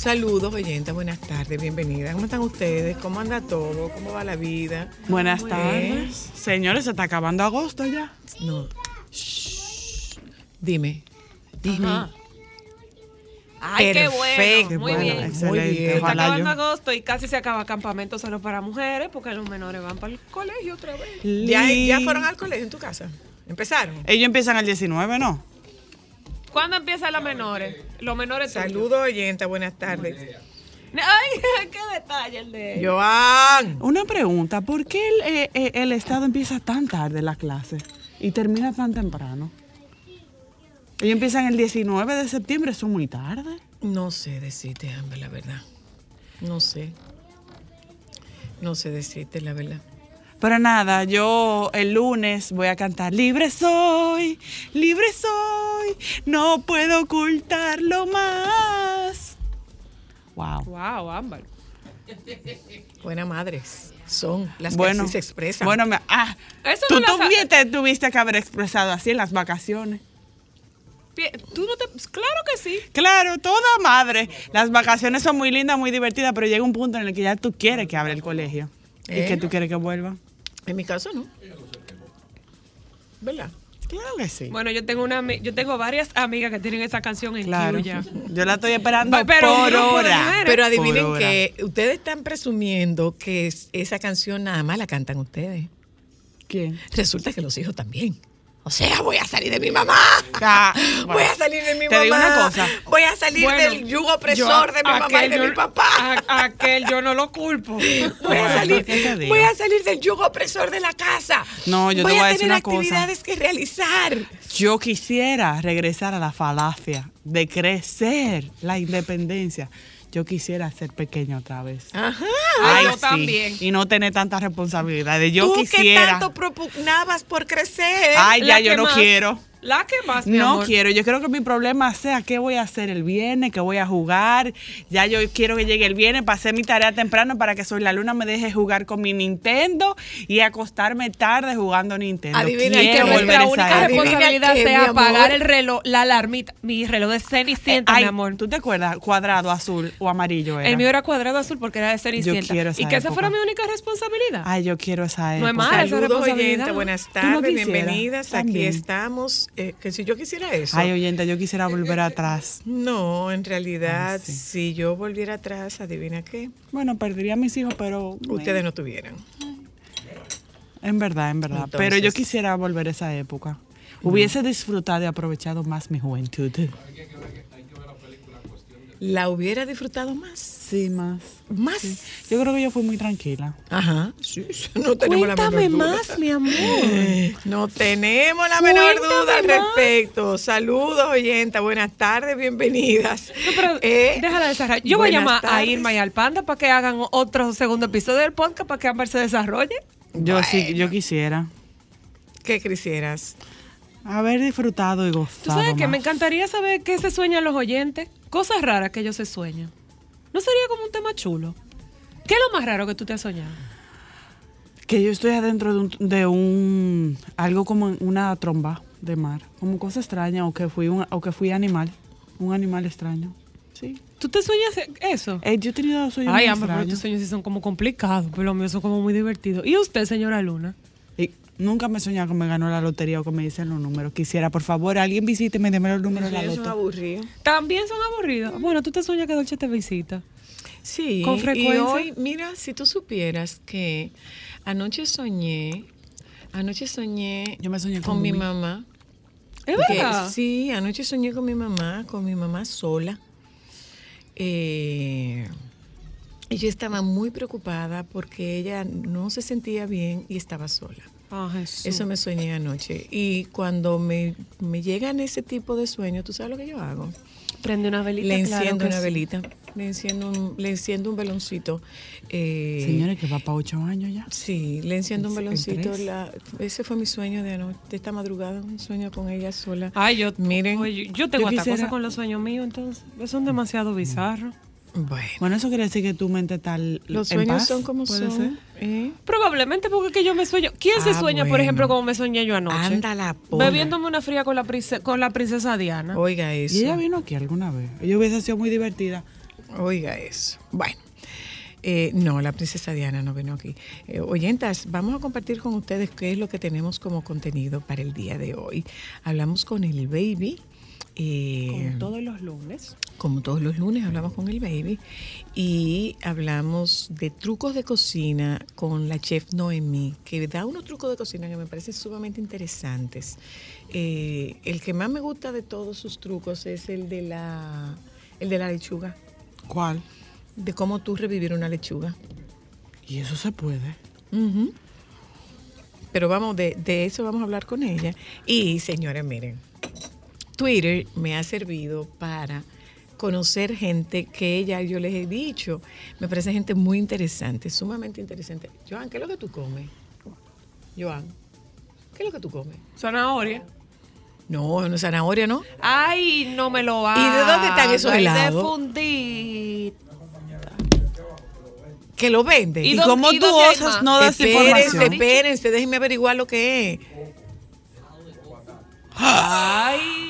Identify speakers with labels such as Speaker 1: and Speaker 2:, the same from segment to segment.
Speaker 1: Saludos, oyentes, buenas tardes, bienvenidas. ¿Cómo están ustedes? ¿Cómo anda todo? ¿Cómo va la vida?
Speaker 2: Buenas tardes. Señores, se está acabando agosto ya.
Speaker 1: No. Shh. Dime.
Speaker 3: Ajá. Ay, qué
Speaker 1: Perfecto.
Speaker 3: bueno. Muy
Speaker 2: Bueno,
Speaker 3: bien.
Speaker 2: excelente.
Speaker 1: Muy bien.
Speaker 3: Está acabando
Speaker 2: yo.
Speaker 3: agosto y casi se acaba campamento solo para mujeres porque los menores van para el colegio otra vez.
Speaker 1: ¿Ya, ¿Ya fueron al colegio en tu casa? ¿Empezaron?
Speaker 2: Ellos empiezan el 19, ¿no?
Speaker 3: ¿Cuándo empiezan los menores? Los menores.
Speaker 1: Saludos, oyentes, buenas tardes.
Speaker 3: Ay, qué detalle el de.
Speaker 1: Joan.
Speaker 2: Una pregunta, ¿por qué el, eh, eh, el Estado empieza tan tarde la clase y termina tan temprano? Ellos empiezan el 19 de septiembre, eso es muy tarde.
Speaker 1: No sé decirte, Amber, la verdad. No sé. No sé decirte la verdad.
Speaker 2: Pero nada, yo el lunes voy a cantar Libre soy, libre soy, no puedo ocultarlo más. Wow.
Speaker 3: Wow, Ámbar.
Speaker 1: Buenas madres son las
Speaker 2: Bueno,
Speaker 1: que así se expresan.
Speaker 2: Bueno, me- ah,
Speaker 3: Eso
Speaker 2: tú
Speaker 3: no
Speaker 2: también te tuviste que haber expresado así en las vacaciones.
Speaker 3: Tú no te. Claro que sí.
Speaker 2: Claro, toda madre. Las vacaciones son muy lindas, muy divertidas, pero llega un punto en el que ya tú quieres que abra el colegio.
Speaker 1: ¿Eh?
Speaker 2: Y que tú quieres que vuelva.
Speaker 1: En mi caso no. ¿Verdad?
Speaker 2: Claro que sí.
Speaker 3: Bueno, yo tengo una yo tengo varias amigas que tienen esa canción en
Speaker 2: claro.
Speaker 3: queue ya.
Speaker 2: Yo la estoy esperando
Speaker 3: pero
Speaker 2: por hora.
Speaker 1: Pero adivinen
Speaker 2: hora.
Speaker 1: que ustedes están presumiendo que es- esa canción nada más la cantan ustedes.
Speaker 2: ¿Quién?
Speaker 1: Resulta que los hijos también. O sea, voy a salir de mi mamá.
Speaker 2: Ah,
Speaker 1: voy a salir de mi
Speaker 2: Te
Speaker 1: mamá.
Speaker 2: digo una cosa.
Speaker 1: Voy a salir
Speaker 3: Bueno,
Speaker 1: del yugo opresor
Speaker 3: yo-
Speaker 1: de mi mamá y de
Speaker 3: yo-
Speaker 1: mi papá.
Speaker 3: a- aquel yo no lo culpo.
Speaker 1: Voy a salir, voy a salir del yugo opresor de la casa.
Speaker 2: No, yo te
Speaker 1: voy
Speaker 2: voy a
Speaker 1: a
Speaker 2: decir
Speaker 1: tener
Speaker 2: una cosa.
Speaker 1: actividades que realizar.
Speaker 2: Yo quisiera regresar a la falacia de crecer la independencia. Yo quisiera ser pequeño otra vez.
Speaker 1: Ajá.
Speaker 3: Ay, yo también.
Speaker 2: Y no tener tantas responsabilidades. Yo
Speaker 1: Tú que
Speaker 2: quisiera.
Speaker 1: tanto propugnabas por crecer.
Speaker 2: Ay, ya yo
Speaker 3: que
Speaker 2: no
Speaker 3: más-
Speaker 2: quiero.
Speaker 3: La que más, mi
Speaker 2: No
Speaker 3: amor.
Speaker 2: quiero, yo quiero que mi problema sea qué voy a hacer el viernes, qué voy a jugar. Ya yo quiero que llegue el viernes para hacer mi tarea temprano para que Soy la Luna me deje jugar con mi Nintendo y acostarme tarde jugando Nintendo.
Speaker 1: Adivina, y que
Speaker 2: quiero
Speaker 1: nuestra
Speaker 3: única responsabilidad sea apagar el reloj, la alarmita, mi reloj de Cenicienta,
Speaker 2: Eh, Ay,
Speaker 3: mi amor.
Speaker 2: ¿Tú te acuerdas? Cuadrado, azul o amarillo era.
Speaker 3: El mío era cuadrado azul porque era de Cenicienta.
Speaker 2: quiero esa
Speaker 3: y que esa fuera mi única responsabilidad.
Speaker 2: Ay, yo quiero esa
Speaker 3: No
Speaker 2: época.
Speaker 3: es mala esa responsabilidad.
Speaker 1: buenas
Speaker 2: no
Speaker 1: tardes, bienvenidas. Aquí estamos. Eh, que si yo quisiera eso.
Speaker 2: Ay, oyente, yo quisiera volver atrás.
Speaker 1: no, en realidad,
Speaker 2: Ay, sí.
Speaker 1: si yo volviera atrás, adivina qué,
Speaker 2: Bueno, perdería a mis hijos, pero...
Speaker 1: ustedes no tuvieran.
Speaker 2: En verdad, en verdad. Pero yo quisiera volver a esa época. Hubiese disfrutado y aprovechado más mi juventud.
Speaker 1: ¿La hubiera disfrutado más?
Speaker 2: Sí, más.
Speaker 1: ¿Más?
Speaker 2: Yo creo que yo fui muy tranquila.
Speaker 1: Ajá, sí, no tenemos la
Speaker 3: Cuéntame
Speaker 1: menor duda.
Speaker 3: más, mi amor.
Speaker 1: No tenemos la menor
Speaker 3: Cuéntame
Speaker 1: duda al
Speaker 3: más.
Speaker 1: respecto. Saludos, oyenta. Buenas tardes, bienvenidas.
Speaker 3: No, pero
Speaker 1: Eh,
Speaker 3: déjala desarrollar. Yo voy a llamar a. Irma y al Panda para que hagan otro segundo episodio del podcast para que Amber se desarrolle.
Speaker 2: Yo sí, yo quisiera.
Speaker 1: ¿Qué quisieras?
Speaker 2: haber disfrutado y gozado.
Speaker 3: Tú sabes que me encantaría saber qué se sueñan los oyentes. Cosas raras que ellos se sueñan. ¿No sería como un tema chulo? ¿Qué es lo más raro que tú te has soñado?
Speaker 2: Que yo estoy adentro de un, de un algo como una tromba de mar, como cosa extraña o que fui un, o que fui animal, un animal extraño. Sí.
Speaker 3: ¿Tú te sueñas eso?
Speaker 2: Eh, yo he tenido sueños
Speaker 3: Ay, amor, pero tus sueños sí son como complicados, pero los míos son como muy divertidos. ¿Y usted, señora Luna?
Speaker 2: Y nunca me he soñado que me ganó la lotería o que me dicen los números. Quisiera, por favor, alguien visíteme y deme los números de la
Speaker 1: Eso es
Speaker 2: loto.
Speaker 1: aburrido.
Speaker 3: También son aburridos. Bueno, tú te sueñas que Dolce te visita.
Speaker 1: Sí,
Speaker 3: Con frecuencia.
Speaker 1: y hoy, mira, si tú supieras que anoche soñé, anoche soñé
Speaker 2: Yo me soñé
Speaker 1: con
Speaker 2: con
Speaker 1: mi mamá.
Speaker 3: ¿Es
Speaker 1: que-
Speaker 3: verdad?
Speaker 1: sí, anoche soñé con mi mamá, con mi mamá sola. Eh, y yo estaba muy preocupada porque ella no se sentía bien y estaba sola.
Speaker 3: Ah.
Speaker 1: Eso me soñé anoche. Y cuando me, me llegan ese tipo de sueños, ¿tú sabes lo que yo hago?
Speaker 3: Prende una velita.
Speaker 1: Le enciendo una
Speaker 3: sí.
Speaker 1: velita, le enciendo un, le enciendo un veloncito. eh,
Speaker 2: Señores, que va para ocho años ya.
Speaker 1: Sí, le enciendo un
Speaker 2: ¿En
Speaker 1: veloncito. la- ese fue mi sueño de anoche, de esta madrugada, un sueño con ella sola.
Speaker 3: Ay, yo,
Speaker 1: Miren,
Speaker 3: oye, yo tengo
Speaker 2: yo
Speaker 3: esta
Speaker 2: quisiera-
Speaker 3: cosa con los sueños míos, entonces. Son demasiado bizarros.
Speaker 1: Bueno,
Speaker 2: Bueno, eso quiere decir que tu mente está
Speaker 1: los
Speaker 2: en
Speaker 1: sueños
Speaker 2: paz,
Speaker 1: son como
Speaker 2: ¿puede
Speaker 1: son.
Speaker 2: ser?
Speaker 1: ¿eh?
Speaker 3: Probablemente porque es que yo me sueño. ¿Quién se
Speaker 1: Ah,
Speaker 3: sueña, por ejemplo, como me soñé yo anoche?
Speaker 1: Anda la pola.
Speaker 3: Bebiéndome una fría con la, prince- con la princesa Diana.
Speaker 1: Oiga eso.
Speaker 2: Y ella vino aquí alguna vez. Ella hubiese sido muy divertida.
Speaker 1: Oiga eso. Bueno. eh, no, la princesa Diana no vino aquí. Eh, oyentas, vamos a compartir con ustedes qué es lo que tenemos como contenido para el día de hoy. Hablamos con el baby. Eh,
Speaker 3: Como todos los lunes.
Speaker 1: como todos los lunes hablamos con el baby y hablamos de trucos de cocina con la chef Noemí, que da unos trucos de cocina que me parecen sumamente interesantes. Eh, el que más me gusta de todos sus trucos es el de la, el de la lechuga,
Speaker 2: ¿Cuál?
Speaker 1: de cómo tú revivir una lechuga.
Speaker 2: Y eso se puede.
Speaker 1: Ujú. Pero vamos, de, de eso vamos a hablar con ella. Y señores, miren, Twitter me ha servido para conocer gente que ella, yo les he dicho, me parece gente muy interesante, sumamente interesante. Joan, ¿qué es lo que tú comes? Joan, ¿qué es lo que tú comes?
Speaker 3: Zanahoria.
Speaker 1: No, no es zanahoria, ¿no?
Speaker 3: Ay, no me lo
Speaker 1: ¿Y de dónde están esos
Speaker 3: hagas,
Speaker 1: helados?
Speaker 3: de fundir.
Speaker 1: Que lo vende.
Speaker 3: ¿Y
Speaker 2: ¿Y, cómo
Speaker 3: y
Speaker 2: tú osas no das
Speaker 1: espérense,
Speaker 2: información?
Speaker 1: espérense, déjenme averiguar lo que es.
Speaker 3: Ay,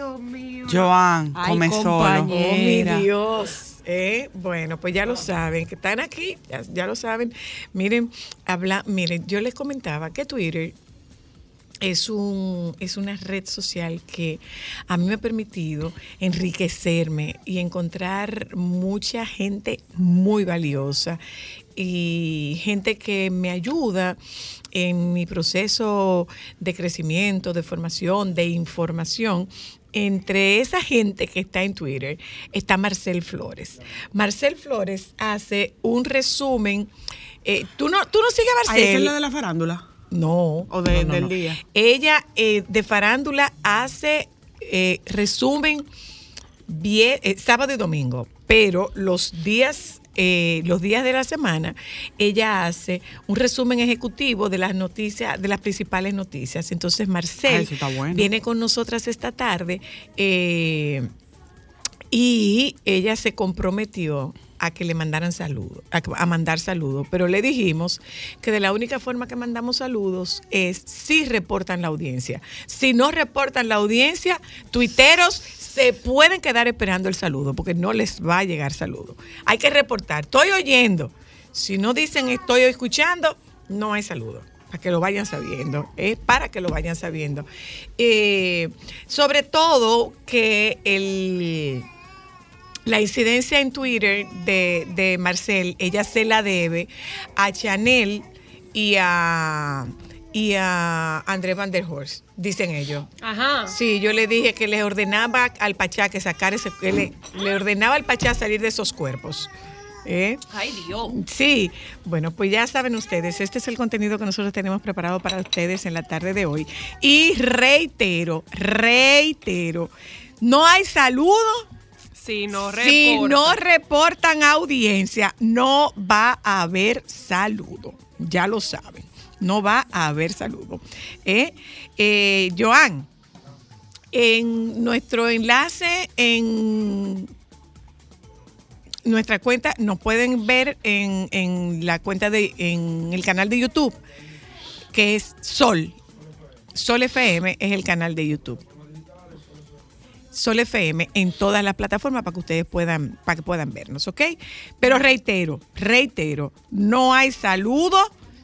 Speaker 3: Dios mío.
Speaker 2: Joan,
Speaker 3: Ay,
Speaker 2: come
Speaker 3: compañera.
Speaker 2: solo.
Speaker 1: Oh, mi
Speaker 3: Mira.
Speaker 1: Dios. ¿eh? Bueno, pues ya lo saben, que están aquí, ya, ya lo saben. Miren, habla, miren, yo les comentaba que Twitter es, un, es una red social que a mí me ha permitido enriquecerme y encontrar mucha gente muy valiosa y gente que me ayuda en mi proceso de crecimiento, de formación, de información. Entre esa gente que está en Twitter está Marcel Flores. Marcel Flores hace un resumen. eh, ¿tú, no, ¿Tú no sigues a Marcel?
Speaker 2: es la de la farándula.
Speaker 1: No.
Speaker 2: O de-
Speaker 1: no, no,
Speaker 2: del
Speaker 1: no.
Speaker 2: día.
Speaker 1: Ella eh, de farándula hace eh, resumen eh, sábado y domingo, pero los días eh, los días de la semana ella hace un resumen ejecutivo de las noticias de las principales noticias. Entonces
Speaker 2: Ah,
Speaker 1: Marcel
Speaker 2: bueno.
Speaker 1: viene con nosotras esta tarde eh, y ella se comprometió a que le mandaran saludos, a, a mandar saludos, pero le dijimos que de la única forma que mandamos saludos es si reportan la audiencia. Si no reportan la audiencia, tuiteros se pueden quedar esperando el saludo porque no les va a llegar saludo. Hay que reportar, estoy oyendo. Si no dicen estoy escuchando, no hay saludo para que lo vayan sabiendo, es para que lo vayan sabiendo. Eh, sobre todo que el, la incidencia en Twitter de, de Marcel, ella se la debe a Chanel y a, y a André Van der Horst, dicen ellos.
Speaker 3: Ajá.
Speaker 1: Sí, yo le dije que le ordenaba al Pachá que sacar ese, que le, le ordenaba al Pachá salir de esos cuerpos. ¿Eh?
Speaker 3: Ay, Dios.
Speaker 1: Sí, bueno, pues ya saben ustedes, este es el contenido que nosotros tenemos preparado para ustedes en la tarde de hoy. Y reitero, reitero, no hay saludo
Speaker 3: Si no
Speaker 1: si no reportan audiencia, no va a haber saludo. Ya lo saben. No va a haber saludo. ¿Eh? Eh, Joan, en nuestro enlace en nuestra cuenta, nos pueden ver en, en la cuenta de, en el canal de YouTube, que es Sol. Sol FM es el canal de YouTube. Sol FM en todas las plataformas para que ustedes puedan, para que puedan vernos, ¿ok? Pero reitero, reitero, no hay saludo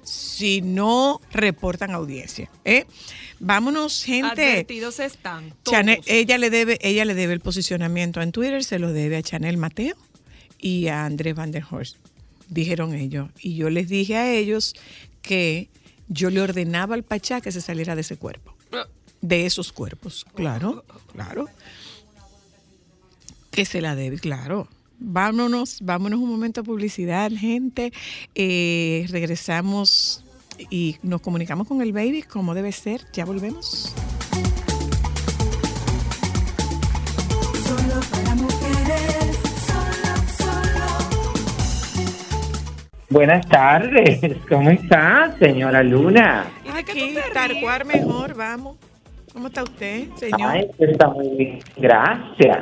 Speaker 1: si no reportan audiencia. ¿eh? Vámonos, gente.
Speaker 3: Advertidos están.
Speaker 1: Chanel-
Speaker 3: todos.
Speaker 1: ella le debe, ella le debe el posicionamiento en Twitter, se lo debe a Chanel Mateo y a Andrés Van der Horst. Dijeron ellos. Y yo les dije a ellos que yo le ordenaba al Pachá que se saliera de ese cuerpo. De esos cuerpos. Claro, claro. Que se la debe, claro. Vámonos, vámonos un momento a publicidad, gente. Eh, regresamos y nos comunicamos con el baby como debe ser. Ya volvemos.
Speaker 4: Solo para mujeres, solo, solo.
Speaker 5: Buenas tardes, ¿cómo está, señora Luna?
Speaker 3: ¿Y de qué
Speaker 1: Aquí? Tarcuar mejor, vamos. ¿Cómo está usted, señor?
Speaker 5: Ay, está muy bien, gracias.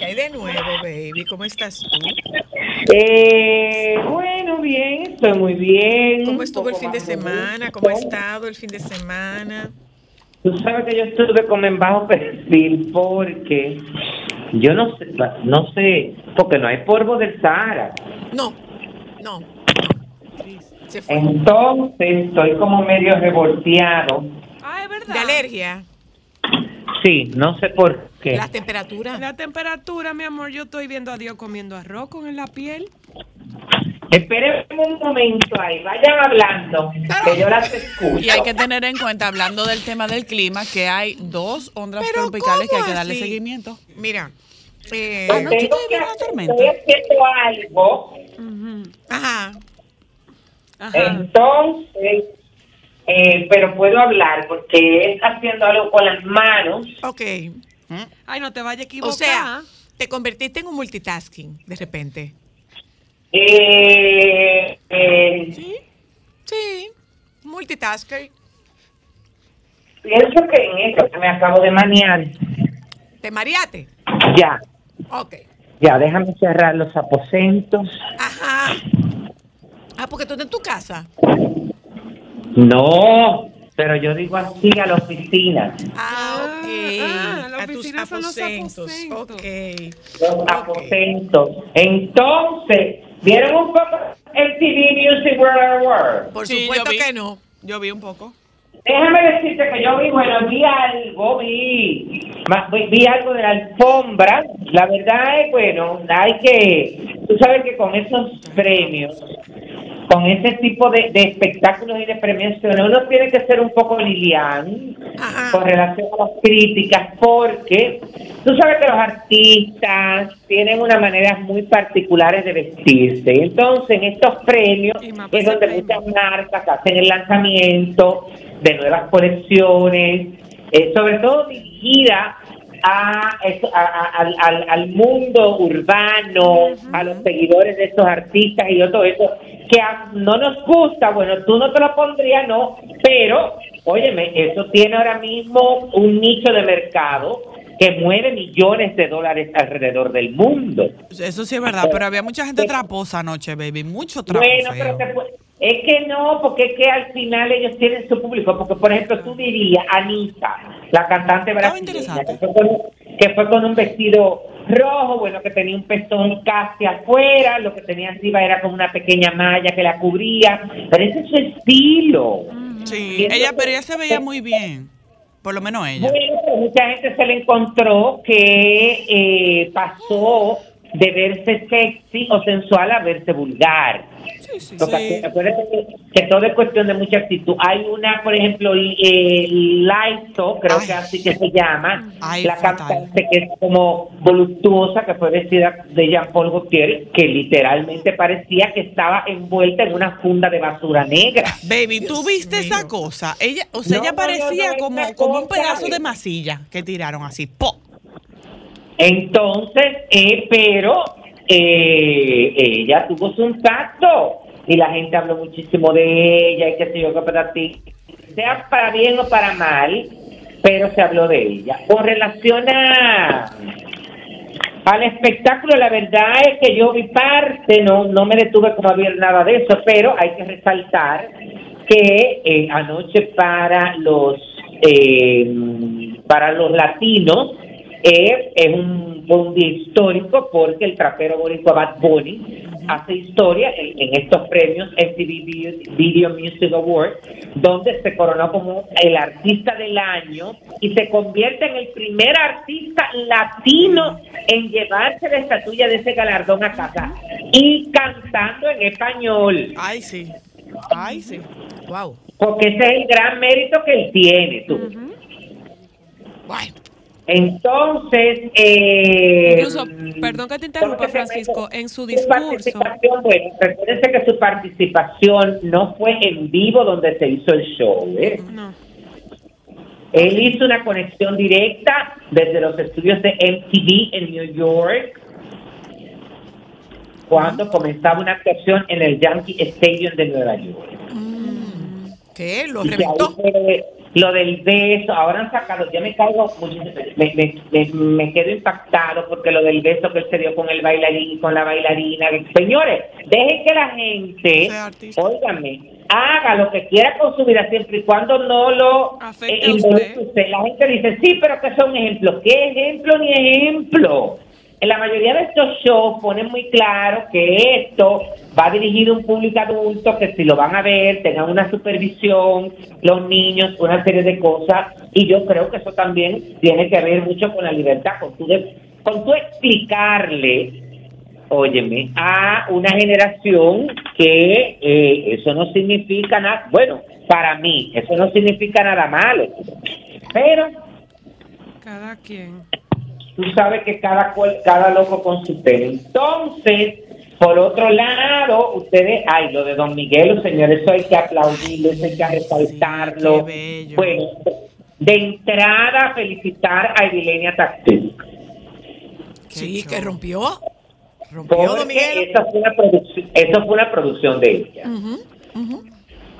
Speaker 1: ¿Qué hay de nuevo, baby? ¿Cómo estás tú?
Speaker 5: Eh, bueno, bien, estoy muy bien.
Speaker 1: ¿Cómo estuvo el fin de semana? ¿Cómo ha estado el fin de semana?
Speaker 5: Tú sabes que yo estuve como en bajo perfil porque yo no sé, no sé, porque no hay polvo del Sahara.
Speaker 1: No, no, no. Se fue.
Speaker 5: Entonces estoy como medio revolteado.
Speaker 3: Ah, es verdad.
Speaker 1: ¿De alergia?
Speaker 5: Sí, no sé por qué.
Speaker 1: ¿La temperatura?
Speaker 3: La temperatura, mi amor, yo estoy viendo a Dios comiendo arroz con en la piel.
Speaker 5: Esperen un momento ahí, vayan hablando, que yo las escucho.
Speaker 2: Y hay que tener en cuenta, hablando del tema del clima, que hay dos ondas
Speaker 1: Pero
Speaker 2: tropicales que hay
Speaker 1: ¿cómo
Speaker 2: que darle
Speaker 1: así?
Speaker 2: seguimiento.
Speaker 1: Mira, eh,
Speaker 5: Pues tengo que hacer-
Speaker 2: tormenta.
Speaker 5: Estoy haciendo algo,
Speaker 1: ajá,
Speaker 3: Ajá.
Speaker 5: entonces, eh, pero puedo hablar porque es haciendo algo con las manos.
Speaker 1: ok.
Speaker 3: Ay, no te vayas a equivocar.
Speaker 1: O sea, te convertiste en un multitasking de repente.
Speaker 5: Eh, eh,
Speaker 1: Sí, sí, multitasker.
Speaker 5: pienso que en eso que me acabo de maniar.
Speaker 1: ¿Te mareaste?
Speaker 5: Ya,
Speaker 1: Ok.
Speaker 5: ya, déjame cerrar los aposentos.
Speaker 1: Ajá. Ah, porque tú estás en tu casa.
Speaker 5: No, pero yo digo así a la oficina.
Speaker 1: Ah, ok.
Speaker 3: Ah, la
Speaker 1: a tus
Speaker 3: oficina son los
Speaker 1: aposentos.
Speaker 3: aposentos.
Speaker 1: Ok.
Speaker 5: Los aposentos. Entonces, ¿vieron un poco el TV Music World Award?
Speaker 1: Por
Speaker 2: Sí,
Speaker 1: supuesto que no.
Speaker 2: Yo vi un poco.
Speaker 5: Déjame decirte que yo vi, bueno, vi algo, vi, vi algo de la alfombra. La verdad es, bueno, hay que, tú sabes que con esos premios, con ese tipo de, de espectáculos y de premiaciones, uno tiene que ser un poco Lilian
Speaker 1: Ajá.
Speaker 5: con relación a las críticas, porque tú sabes que los artistas tienen unas maneras muy particulares de vestirse. Entonces, en estos premios es donde muchas marcas hacen el lanzamiento de nuevas colecciones, eh, sobre todo dirigida a, eso- a- a- al, al- al mundo urbano, a los seguidores de estos artistas y todo eso, que a- no nos gusta, bueno, tú no te lo pondrías, no, pero, óyeme, eso tiene ahora mismo un nicho de mercado que mueve millones de dólares alrededor del mundo.
Speaker 2: Eso sí es verdad, pero había mucha gente traposa anoche, baby. Mucho trapo
Speaker 5: Bueno,
Speaker 2: feo.
Speaker 5: pero te es que no, porque es que al final ellos tienen su público. Porque, por ejemplo, tú dirías, Anita, la cantante brasileña,
Speaker 2: interesante.
Speaker 5: que fue, con, que fue con un vestido rojo, bueno, que tenía un pezón casi afuera, lo que tenía arriba era como una pequeña malla que la cubría, pero ese es su estilo.
Speaker 2: Sí, ella, pero ella se veía muy bien. Por lo menos ella.
Speaker 5: Bueno, pero mucha gente se le encontró que eh, pasó de verse sexy o sensual a verse vulgar.
Speaker 2: Sí.
Speaker 5: acuérdate que, que todo es cuestión de mucha actitud. Hay una, por ejemplo, eh, Laizo, creo
Speaker 2: Ay.
Speaker 5: que así que se llama,
Speaker 2: Ay,
Speaker 5: la
Speaker 2: fatal.
Speaker 5: cantante que es como voluptuosa, que fue vestida de Jean-Paul Gaultier, que literalmente parecía que estaba envuelta en una funda de basura negra.
Speaker 2: Baby, ¿tú
Speaker 1: Dios
Speaker 2: viste esa
Speaker 1: mío.
Speaker 2: cosa? Ella, o sea,
Speaker 5: No,
Speaker 2: ella parecía
Speaker 5: no, no,
Speaker 2: como, como un pedazo de masilla que tiraron así. ¡Po!
Speaker 5: Entonces, eh, pero eh, ella tuvo su impacto. y la gente habló muchísimo de ella y qué sé yo, qué sea para bien o para mal, pero se habló de ella. Con relación a al espectáculo, la verdad es que yo vi parte, no, no me detuve como a ver nada de eso, pero hay que resaltar que eh, anoche para los eh, para los latinos eh, es un, un día histórico porque el trapero boricua Bad Bunny hace historia en, en estos premios MTV Video, Video Music Awards, donde se coronó como el artista del año y se convierte en el primer artista latino en llevarse la estatuilla de ese galardón a casa y cantando en español.
Speaker 2: Ay, sí. Ay, sí.
Speaker 1: Wow.
Speaker 5: Porque ese es el gran mérito que él tiene, tú.
Speaker 1: Bueno,
Speaker 5: Entonces, eh,
Speaker 3: Incluso, perdón que te interrumpa,
Speaker 5: ¿cómo que se llama
Speaker 3: Francisco, en su
Speaker 5: Su
Speaker 3: discurso.
Speaker 5: participación, bueno, recuérdense que su participación no fue en vivo donde se hizo el show. ¿eh?
Speaker 3: No.
Speaker 5: Él hizo una conexión directa desde los estudios de MTV en New York cuando comenzaba una actuación en el Yankee Stadium de Nueva York.
Speaker 1: ¿qué? ¿Lo reventó?
Speaker 5: Lo del beso, ahora han sacado, ya me caigo, me, me, me, me quedo impactado porque lo del beso que él se dio con el bailarín, con la bailarina, señores, dejen que la gente, óigame, haga lo que quiera con su vida siempre y cuando no lo eh,
Speaker 3: usted.
Speaker 5: La gente dice, sí, pero que son ejemplos. ¿Qué ejemplo ni ejemplo? En la mayoría de estos shows ponen muy claro que esto va dirigido a un público adulto que si lo van a ver tengan una supervisión, los niños, una serie de cosas. Y yo creo que eso también tiene que ver mucho con la libertad, con tu, de- con tu explicarle, óyeme, a una generación que eh, eso no significa nada, bueno, para mí, eso no significa nada malo. Pero
Speaker 3: Cada quien.
Speaker 5: Tú sabes que cada cual, cada loco con su pelo. Entonces, por otro lado, ustedes, ay, lo de Don Miguel, señores, eso hay que aplaudirlo, eso hay que resaltarlo.
Speaker 2: qué bello.
Speaker 5: Bueno, de entrada, felicitar a Evilenia Taxi.
Speaker 1: Sí, que rompió. Rompió, Don Miguel.
Speaker 5: eso fue, una producción, eso fue una producción de ella.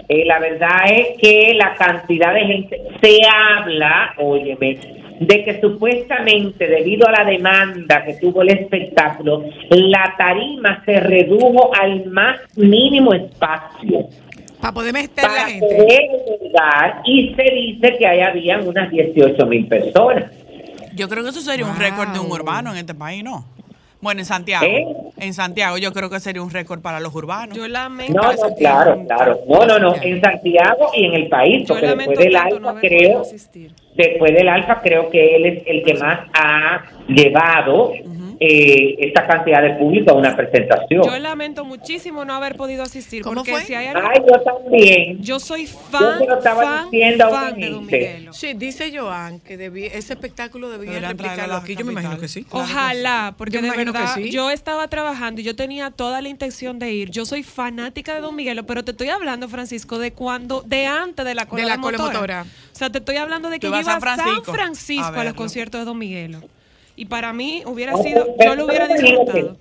Speaker 5: Eh, la verdad es que la cantidad de gente se habla, óyeme, de que supuestamente debido a la demanda que tuvo el espectáculo, la tarima se redujo al más mínimo espacio
Speaker 1: Para poder meter la
Speaker 5: para
Speaker 1: gente.
Speaker 5: poder llegar y se dice que ahí habían unas 18 mil personas.
Speaker 2: Yo creo que eso sería un récord de un urbano en este país, ¿no? Bueno, en Santiago.
Speaker 5: ¿Eh?
Speaker 2: En Santiago yo creo que sería un récord para los urbanos.
Speaker 3: Yo lamento.
Speaker 5: No, no, claro, claro. No, no, no, en Santiago y en el país,
Speaker 3: Yo
Speaker 5: porque después del
Speaker 3: tanto no
Speaker 5: creo
Speaker 3: asistir.
Speaker 5: Después del alfa creo que él es el que más ha llevado eh, esta cantidad de público a una presentación.
Speaker 3: Yo lamento muchísimo no haber podido asistir.
Speaker 1: ¿Cómo
Speaker 3: porque
Speaker 1: fue?
Speaker 3: si hay algo.
Speaker 5: Ay, yo también.
Speaker 3: Yo soy
Speaker 5: Yo
Speaker 3: fan,
Speaker 5: lo estaba
Speaker 3: fan,
Speaker 5: diciendo
Speaker 3: fan de Don. Miguelo.
Speaker 1: Sí, dice Joan que debí- ese espectáculo debía replicarlo aquí. Yo me imagino que sí.
Speaker 2: Claro que
Speaker 3: Ojalá, porque
Speaker 1: Yo me
Speaker 3: de
Speaker 1: imagino que
Speaker 3: verdad
Speaker 1: sí.
Speaker 3: yo estaba trabajando y yo tenía toda la intención de ir. Yo soy fanática de Don Miguelo, pero te estoy hablando, Francisco, de cuando, de antes de la cola
Speaker 1: De la cola
Speaker 3: motora.
Speaker 1: motora.
Speaker 3: O sea, te estoy hablando de que yo iba
Speaker 2: a San
Speaker 3: San
Speaker 2: Francisco a
Speaker 3: a, los conciertos de Don Miguelo. Y para mí hubiera sido, yo lo hubiera disfrutado.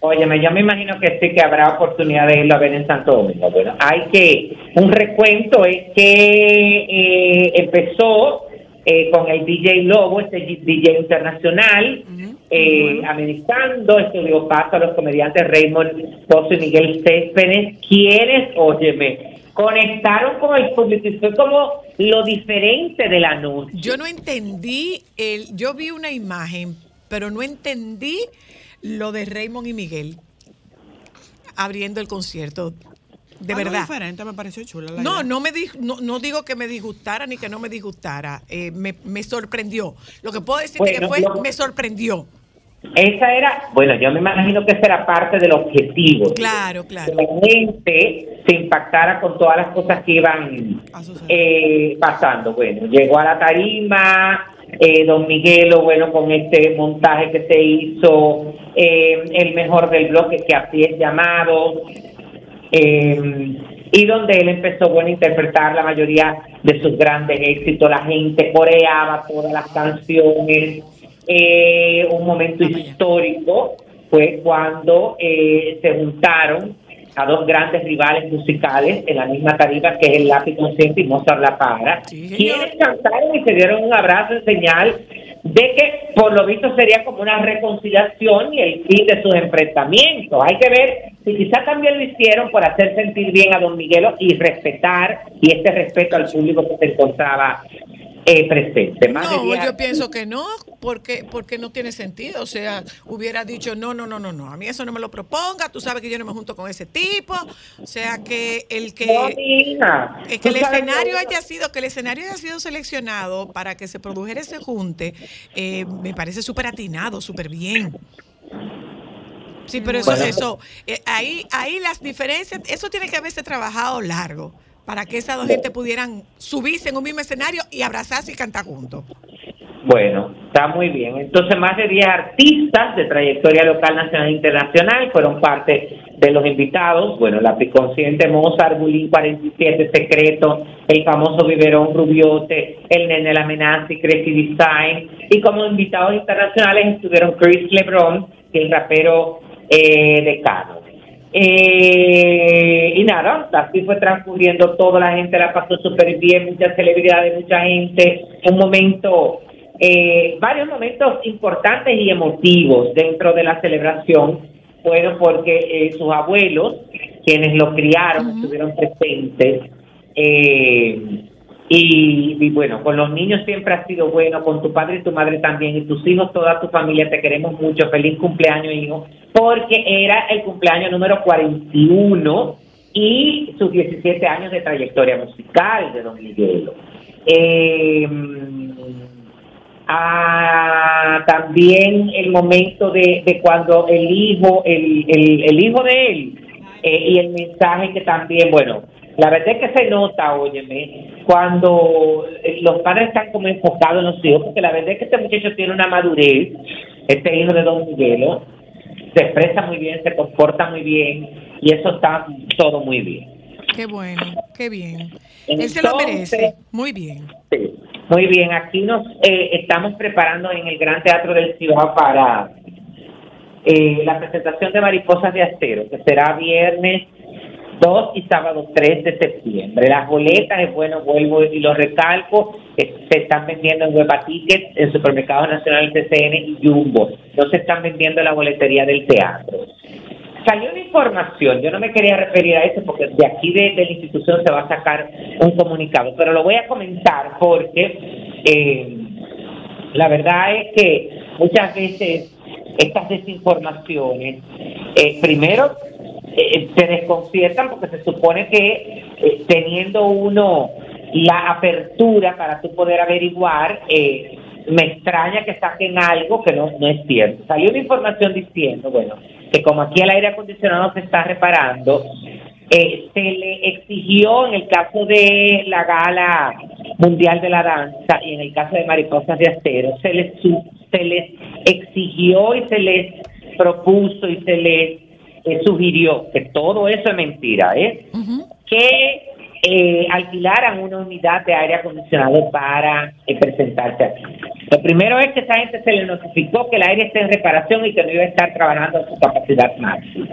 Speaker 5: Óyeme, yo me imagino que sí que habrá oportunidad de irlo a ver en Santo Domingo. Bueno, hay que, un recuento es que eh, empezó eh, con el DJ Lobo, este DJ internacional, eh, amenizando, este dio paso a los comediantes Raymond Pozo y Miguel Céspedes, quienes, óyeme, conectaron con el público y fue como lo diferente de la noche.
Speaker 1: Yo no entendí, el, yo vi una imagen, pero no entendí lo de Raymond y Miguel abriendo el concierto. De
Speaker 2: Algo
Speaker 1: verdad.
Speaker 2: diferente, me pareció chula. la
Speaker 1: No,
Speaker 2: idea.
Speaker 1: no me di- no, no digo que me disgustara ni que no me disgustara. eh, me, me sorprendió. Lo que puedo decirte que fue,
Speaker 5: lo-
Speaker 1: me sorprendió.
Speaker 5: Esa era, bueno, yo me imagino que esa era parte del objetivo.
Speaker 1: Claro, claro.
Speaker 5: Que la gente se impactara con todas las cosas que iban eh, pasando. Bueno, llegó a la tarima, eh, don Miguelo, bueno, con este montaje que se hizo, eh, el mejor del bloque, que así es llamado, eh, y donde él empezó, bueno, a interpretar la mayoría de sus grandes éxitos, la gente coreaba todas las canciones, eh, un momento histórico fue cuando eh, se juntaron a dos grandes rivales musicales en la misma tarifa que es el Lápiz Consciente y Mozart La Para,
Speaker 1: Sí,
Speaker 5: quienes cantaron y se dieron un abrazo en señal de que por lo visto sería como una reconciliación y el fin de sus enfrentamientos. Hay que ver si quizás también lo hicieron por hacer sentir bien a don Miguelo y respetar, y este respeto al público que se encontraba eh, presente. Más
Speaker 1: No, yo pienso que no, porque, porque no tiene sentido. O sea, hubiera dicho, no, no, no, no, no, a mí eso no me lo proponga, tú sabes que yo no me junto con ese tipo. O sea, que el que...
Speaker 5: No, hija.
Speaker 1: Que el escenario
Speaker 5: que-
Speaker 1: haya sido, que el escenario haya sido seleccionado para que se produjera ese junte, eh, me parece súper atinado, súper bien. Sí, pero eso,
Speaker 5: Bueno.
Speaker 1: eso, eh, ahí, ahí las diferencias, eso tiene que haberse trabajado largo para que esas dos gente pudieran subirse en un mismo escenario y abrazarse y cantar juntos.
Speaker 5: Bueno, está muy bien. Entonces, más de 10 artistas de trayectoria local, nacional e internacional fueron parte de los invitados. Bueno, la Piconsciente Mozart, Bulín 47, Secreto, el famoso Biberón Rubiote, el Nene La y Crazy Design. Y como invitados internacionales estuvieron Chris LeBron, es el rapero eh, de Cano. Eh, y nada, así fue transcurriendo toda la gente, la pasó súper bien, muchas celebridades, mucha gente, un momento, eh, varios momentos importantes y emotivos dentro de la celebración, bueno, porque eh, sus abuelos, quienes lo criaron, estuvieron presentes, eh, y, bueno, con los niños siempre ha sido bueno, con tu padre y tu madre también, y tus hijos, toda tu familia, te queremos mucho. Feliz cumpleaños, hijo, porque era el cumpleaños número 41 y sus 17 años de trayectoria musical de Don Miguelo. Eh, ah, también el momento de, de cuando el hijo, el, el, el hijo de él, eh, y el mensaje que también, bueno, la verdad es que se nota, óyeme, cuando eh, los padres están como enfocados en los hijos, porque la verdad es que este muchacho tiene una madurez, este hijo de Don Miguelo, se expresa muy bien, se comporta muy bien, y eso está todo muy bien.
Speaker 1: Qué bueno, qué bien. Él se lo
Speaker 5: Entonces-
Speaker 1: merece. Muy bien.
Speaker 5: Sí, muy bien, aquí nos eh, estamos preparando en el Gran Teatro del Cibao para eh, la presentación de Mariposas de Acero, que será viernes 2 y sábado 3 de septiembre. Las boletas, es bueno, vuelvo y lo recalco, se están vendiendo en Tickets, en Supermercados Nacionales TCN y Jumbo. No se están vendiendo en la boletería del teatro. Salió una información, yo no me quería referir a eso porque de aquí de la institución se va a sacar un comunicado, pero lo voy a comentar porque eh, la verdad es que muchas veces estas desinformaciones, eh, primero, eh, te desconciertan porque se supone que eh, teniendo uno la apertura para tú poder averiguar, eh, me extraña que saquen algo que no, no es cierto. Salió una información diciendo, bueno, que como aquí el aire acondicionado se está reparando, eh, se le exigió en el caso de la gala mundial de la danza y en el caso de mariposas de acero, se les, se les exigió y se les propuso y se les eh, sugirió que todo eso es mentira, ¿eh? que eh, alquilaran una unidad de aire acondicionado para eh, presentarse aquí. Lo primero es que esa gente se le notificó que el aire está en reparación y que no iba a estar trabajando a su capacidad máxima.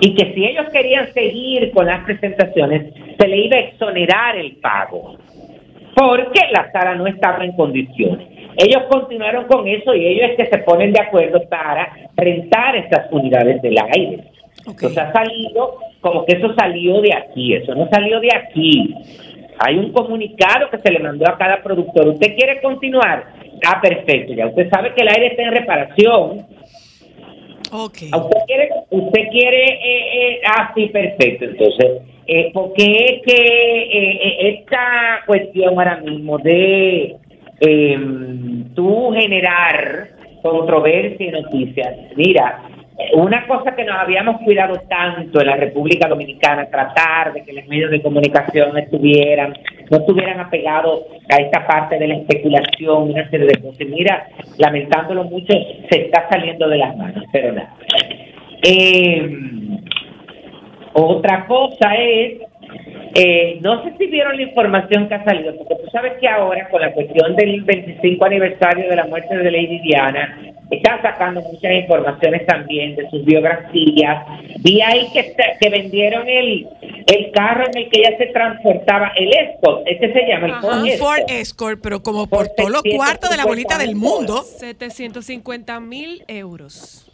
Speaker 5: Y que si ellos querían seguir con las presentaciones, se le iba a exonerar el pago, porque la sala no estaba en condiciones. Ellos continuaron con eso y ellos es que se ponen de acuerdo para rentar estas unidades del aire. Entonces ha salido como que eso salió de aquí, eso no salió de aquí. Hay un comunicado que se le mandó a cada productor. ¿Usted quiere continuar? Ah, perfecto. Ya usted sabe que el aire está en reparación.
Speaker 1: Ok.
Speaker 5: ¿A ¿Usted quiere, usted quiere eh, eh, ah, sí, perfecto. Entonces, eh, porque es que eh, eh, esta cuestión ahora mismo de eh, tú generar controversia y noticias, mira, una cosa que nos habíamos cuidado tanto en la República Dominicana, tratar de que los medios de comunicación estuvieran, no estuvieran apegados a esta parte de la especulación una serie de cosas. Mira, lamentándolo mucho, se está saliendo de las manos, pero nada. Eh, otra cosa es, eh, no sé si vieron la información que ha salido, porque tú sabes que ahora con la cuestión del 25 aniversario de la muerte de Lady Diana, Están sacando muchas informaciones también de sus biografías. Vi ahí que, vendieron el, el carro en el que ella se transportaba, el Escort, este se llama el. Ford
Speaker 1: Un
Speaker 5: Escort.
Speaker 1: Ford Escort, pero como
Speaker 5: Por
Speaker 1: por todos los cuartos de la bolita del mundo.
Speaker 3: 750 mil euros.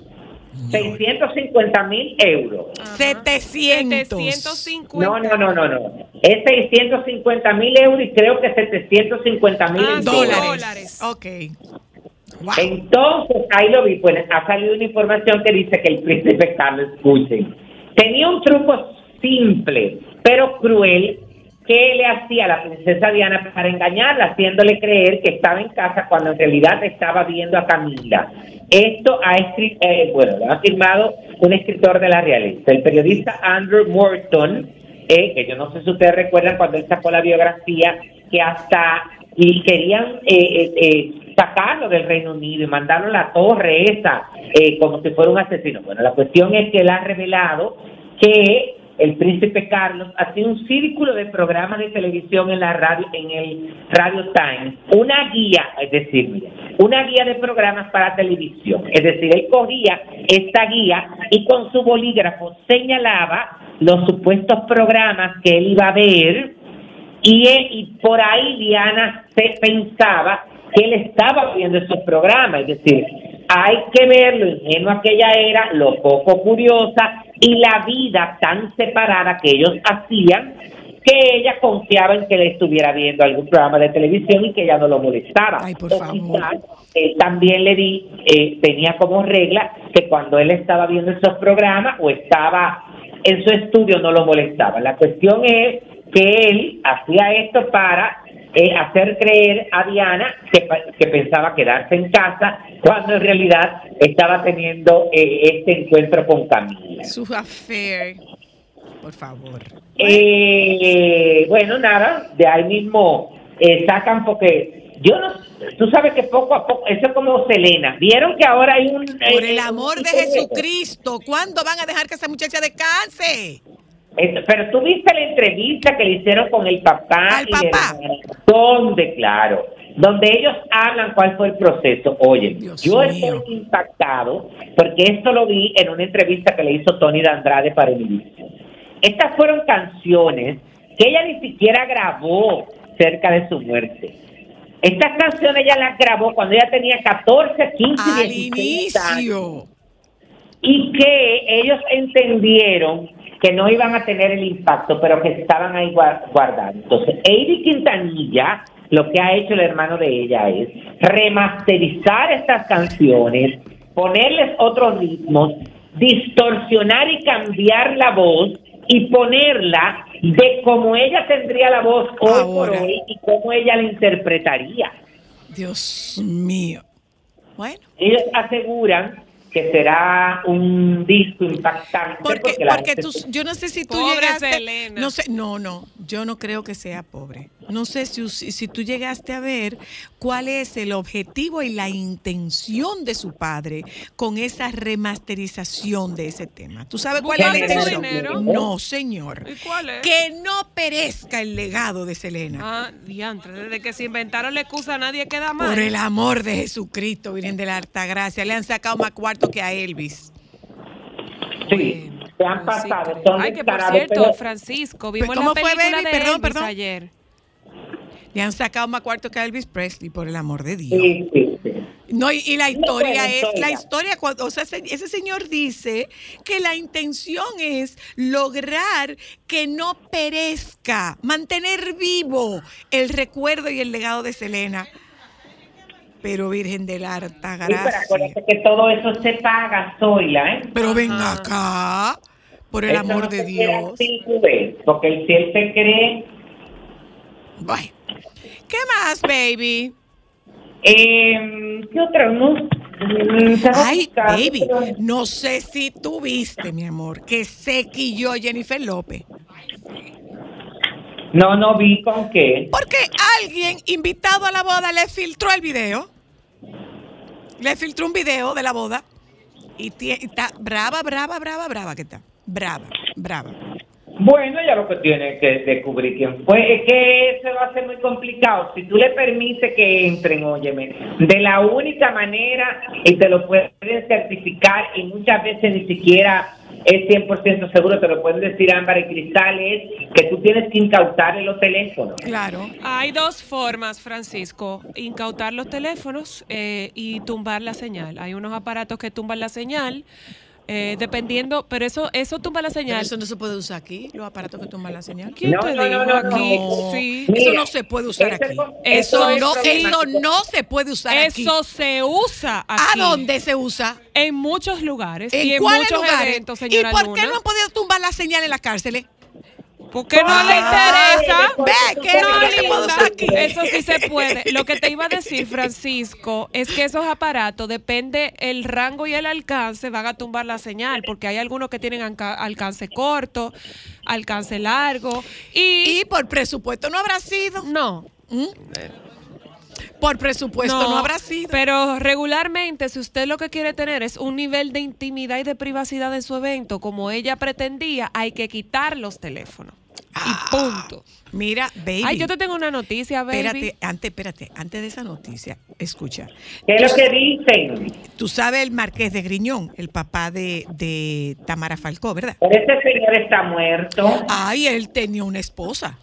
Speaker 5: 650 mil euros.
Speaker 3: Ajá.
Speaker 1: 700.
Speaker 3: 750.
Speaker 5: No, no, no, no, no. Es 650 mil euros y creo que 750 mil
Speaker 3: Ah,
Speaker 1: Dólares.
Speaker 3: dólares.
Speaker 1: Ok. Wow.
Speaker 5: Entonces, ahí lo vi, pues ha salido una información que dice que el príncipe Carlos, escuchen, tenía un truco simple, pero cruel, que le hacía a la princesa Diana para engañarla, haciéndole creer que estaba en casa cuando en realidad estaba viendo a Camila. Esto ha escrito, eh, bueno, lo ha firmado un escritor de la realeza, el periodista Andrew Morton, eh, que yo no sé si ustedes recuerdan cuando él sacó la biografía, que hasta y querían eh, eh, eh, sacarlo del Reino Unido y mandarlo a la torre esa, eh, como si fuera un asesino. Bueno, la cuestión es que él ha revelado que el príncipe Carlos hacía un círculo de programas de televisión en la radio, en el Radio Times, una guía, es decir, una guía de programas para televisión. Es decir, él cogía esta guía y con su bolígrafo señalaba los supuestos programas que él iba a ver y, eh, y por ahí Diana se pensaba que él estaba viendo esos programas, es decir, hay que ver lo ingenua que ella era, lo poco curiosa y la vida tan separada que ellos hacían que ella confiaba en que le estuviera viendo algún programa de televisión y que ella no lo molestaba.
Speaker 1: Ay, por
Speaker 5: O
Speaker 1: favor.
Speaker 5: quizás, él también le di, eh, tenía como regla que cuando él estaba viendo esos programas o estaba en su estudio no lo molestaba. La cuestión es que él hacía esto para eh, hacer creer a Diana que, que pensaba quedarse en casa cuando en realidad estaba teniendo eh, este encuentro con Camila.
Speaker 1: Su affair. Por favor.
Speaker 5: Eh, bueno, nada, de ahí mismo eh, sacan porque yo no, tú sabes que poco a poco, eso es como Selena, vieron que ahora hay un...
Speaker 1: Por
Speaker 5: eh,
Speaker 1: el amor de Jesucristo, ¿cuándo van a dejar que esa muchacha descanse?
Speaker 5: Pero tú viste la entrevista que le hicieron con el papá
Speaker 1: Al
Speaker 5: y
Speaker 1: papá.
Speaker 5: donde, claro, donde ellos hablan cuál fue el proceso. Oye,
Speaker 1: Dios
Speaker 5: yo
Speaker 1: mío.
Speaker 5: estoy impactado porque esto lo vi en una entrevista que le hizo Tony de Andrade para Univision. Estas fueron canciones que ella ni siquiera grabó cerca de su muerte. Estas canciones ella las grabó cuando ella tenía 14, 15,
Speaker 1: Al
Speaker 5: 16 años
Speaker 1: inicio.
Speaker 5: y que ellos entendieron que no iban a tener el impacto, pero que estaban ahí guar- guardados. Entonces, Eddie Quintanilla, lo que ha hecho el hermano de ella es remasterizar estas canciones, ponerles otros ritmos, distorsionar y cambiar la voz y ponerla de cómo ella tendría la voz hoy por hoy y cómo ella la interpretaría.
Speaker 1: Dios mío. Bueno.
Speaker 5: Ellos aseguran que será un disco impactante.
Speaker 1: Porque, porque tú, yo no sé si tú
Speaker 3: Pobre
Speaker 1: llegaste.
Speaker 3: Selena.
Speaker 1: No sé, no, no, yo no creo que sea pobre. No sé si, si tú llegaste a ver cuál es el objetivo y la intención de su padre con esa remasterización de ese tema. ¿Tú sabes cuál es la
Speaker 3: ¿Buscarse su
Speaker 1: intención?
Speaker 3: dinero?
Speaker 1: No, señor.
Speaker 3: ¿Y cuál es?
Speaker 1: Que no perezca el legado de Selena.
Speaker 3: Ah, diantre, desde que se inventaron la excusa nadie queda mal.
Speaker 1: Por el amor de Jesucristo, Virgen de la Alta Gracia, le han sacado más cuarto que a Elvis.
Speaker 5: Sí,
Speaker 3: Bueno,
Speaker 5: se han
Speaker 3: pues sí,
Speaker 5: pasado. son
Speaker 3: Ay, que por cierto,
Speaker 5: pero-
Speaker 3: Francisco, vimos
Speaker 1: ¿Cómo
Speaker 3: la
Speaker 1: fue,
Speaker 3: película
Speaker 1: baby?
Speaker 3: de
Speaker 1: Perdón,
Speaker 3: Elvis
Speaker 1: perdón.
Speaker 3: ayer.
Speaker 1: Le han sacado más cuarto que a Elvis Presley, por el amor de Dios.
Speaker 5: Sí, sí, sí.
Speaker 1: No, y, y la historia es, la
Speaker 5: historia.
Speaker 1: cuando, o sea, ese, ese señor dice que la intención es lograr que no perezca, mantener vivo el recuerdo y el legado de Selena. Pero Virgen de la Alta
Speaker 5: Sí, que todo eso se paga, Zoila, ¿eh?
Speaker 1: Pero ven
Speaker 3: Ajá.
Speaker 1: acá, por el
Speaker 5: Eso
Speaker 1: amor
Speaker 5: no
Speaker 1: de Dios.
Speaker 5: así, porque si él se cree,
Speaker 1: Bueno. ¿Qué más, baby?
Speaker 5: eh, ¿qué otra? No, Mm,
Speaker 1: Ay, baby, no sé si tú viste, mi amor, que se quilló Jennifer López.
Speaker 5: No, no vi con qué.
Speaker 1: Porque alguien invitado a la boda le filtró el video. Le filtró un video de la boda. Y y está brava, brava, brava, brava que está. Brava, brava.
Speaker 5: Bueno, ya lo que tiene que descubrir quién fue. Es que eso va a ser muy complicado. Si tú le permites que entren, óyeme, de la única manera, y te lo pueden certificar, y muchas veces ni siquiera es 100% seguro, te lo pueden decir Ámbar y Cristal, es que tú tienes que incautarle los teléfonos.
Speaker 1: Claro.
Speaker 3: Hay dos formas, Francisco, incautar los teléfonos eh, y tumbar la señal. Hay unos aparatos que tumban la señal, eh, dependiendo, pero eso eso tumba la
Speaker 1: Pero
Speaker 3: señal.
Speaker 1: eso no se puede usar aquí, los aparatos que toman la señal.
Speaker 3: ¿Quién
Speaker 5: No,
Speaker 3: te
Speaker 5: no,
Speaker 3: dijo
Speaker 5: no,
Speaker 3: aquí?
Speaker 5: no.
Speaker 3: Sí.
Speaker 1: Eso no se puede usar aquí.
Speaker 5: es-
Speaker 1: Eso
Speaker 5: eso
Speaker 1: no,
Speaker 5: es
Speaker 1: eso no se puede usar aquí.
Speaker 3: Eso se usa
Speaker 1: ¿A
Speaker 3: aquí.
Speaker 1: dónde se usa?
Speaker 3: En muchos lugares
Speaker 1: ¿En
Speaker 3: y en
Speaker 1: cuáles
Speaker 3: muchos
Speaker 1: lugares?
Speaker 3: eventos,
Speaker 1: ¿Y por qué
Speaker 3: Luna.
Speaker 1: no han podido tumbar la señal en las cárceles?
Speaker 3: ¿Por qué no le
Speaker 5: Ay,
Speaker 3: interesa?
Speaker 5: porque
Speaker 1: Ve, que no aquí.
Speaker 3: Eso sí se puede. Lo que te iba a decir, Francisco, es que esos aparatos, depende el rango y el alcance, van a tumbar la señal, porque hay algunos que tienen alcance corto, alcance largo, y...
Speaker 1: Y por presupuesto no habrá sido.
Speaker 3: no,
Speaker 1: ¿Mm? Por presupuesto no, habrá sido.
Speaker 3: Pero regularmente, si usted lo que quiere tener es un nivel de intimidad y de privacidad en su evento, como ella pretendía, hay que quitar los teléfonos.
Speaker 1: Ah,
Speaker 3: y punto.
Speaker 1: Mira, baby.
Speaker 3: Ay, yo te tengo una noticia, baby.
Speaker 1: Espérate, antes, espérate, antes de esa noticia, escucha.
Speaker 5: ¿Qué es lo que dicen?
Speaker 1: Tú sabes el marqués de Griñón, el papá de, de Tamara Falcó, ¿verdad?
Speaker 5: Pero ese señor está muerto.
Speaker 1: Ay, él tenía una esposa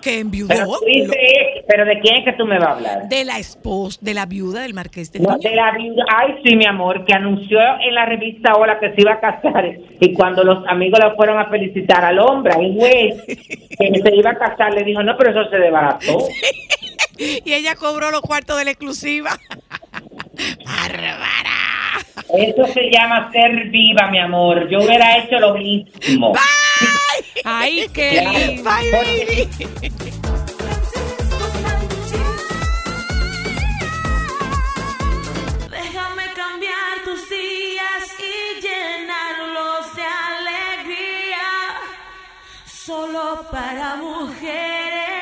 Speaker 1: que
Speaker 5: Pero,
Speaker 1: enviudó
Speaker 5: dices,
Speaker 1: lo-
Speaker 5: ¿pero de quién es que tú me vas a hablar?
Speaker 1: de la esposa, de la viuda del marqués de
Speaker 5: No, de la viuda. Ay, sí, mi amor, que anunció en la revista Hola que se iba a casar. Y cuando los amigos le fueron a felicitar al hombre, al juez, que se iba a casar, le dijo, no, pero eso se desbarató.
Speaker 1: Y ella cobró los cuartos de la exclusiva. ¡Bárbara!
Speaker 5: Eso se llama ser viva, mi amor. Yo hubiera hecho lo mismo.
Speaker 3: Ay, qué lindo.
Speaker 1: Bye, baby.
Speaker 4: Déjame cambiar tus días y llenarlos de alegría. Solo para mujeres.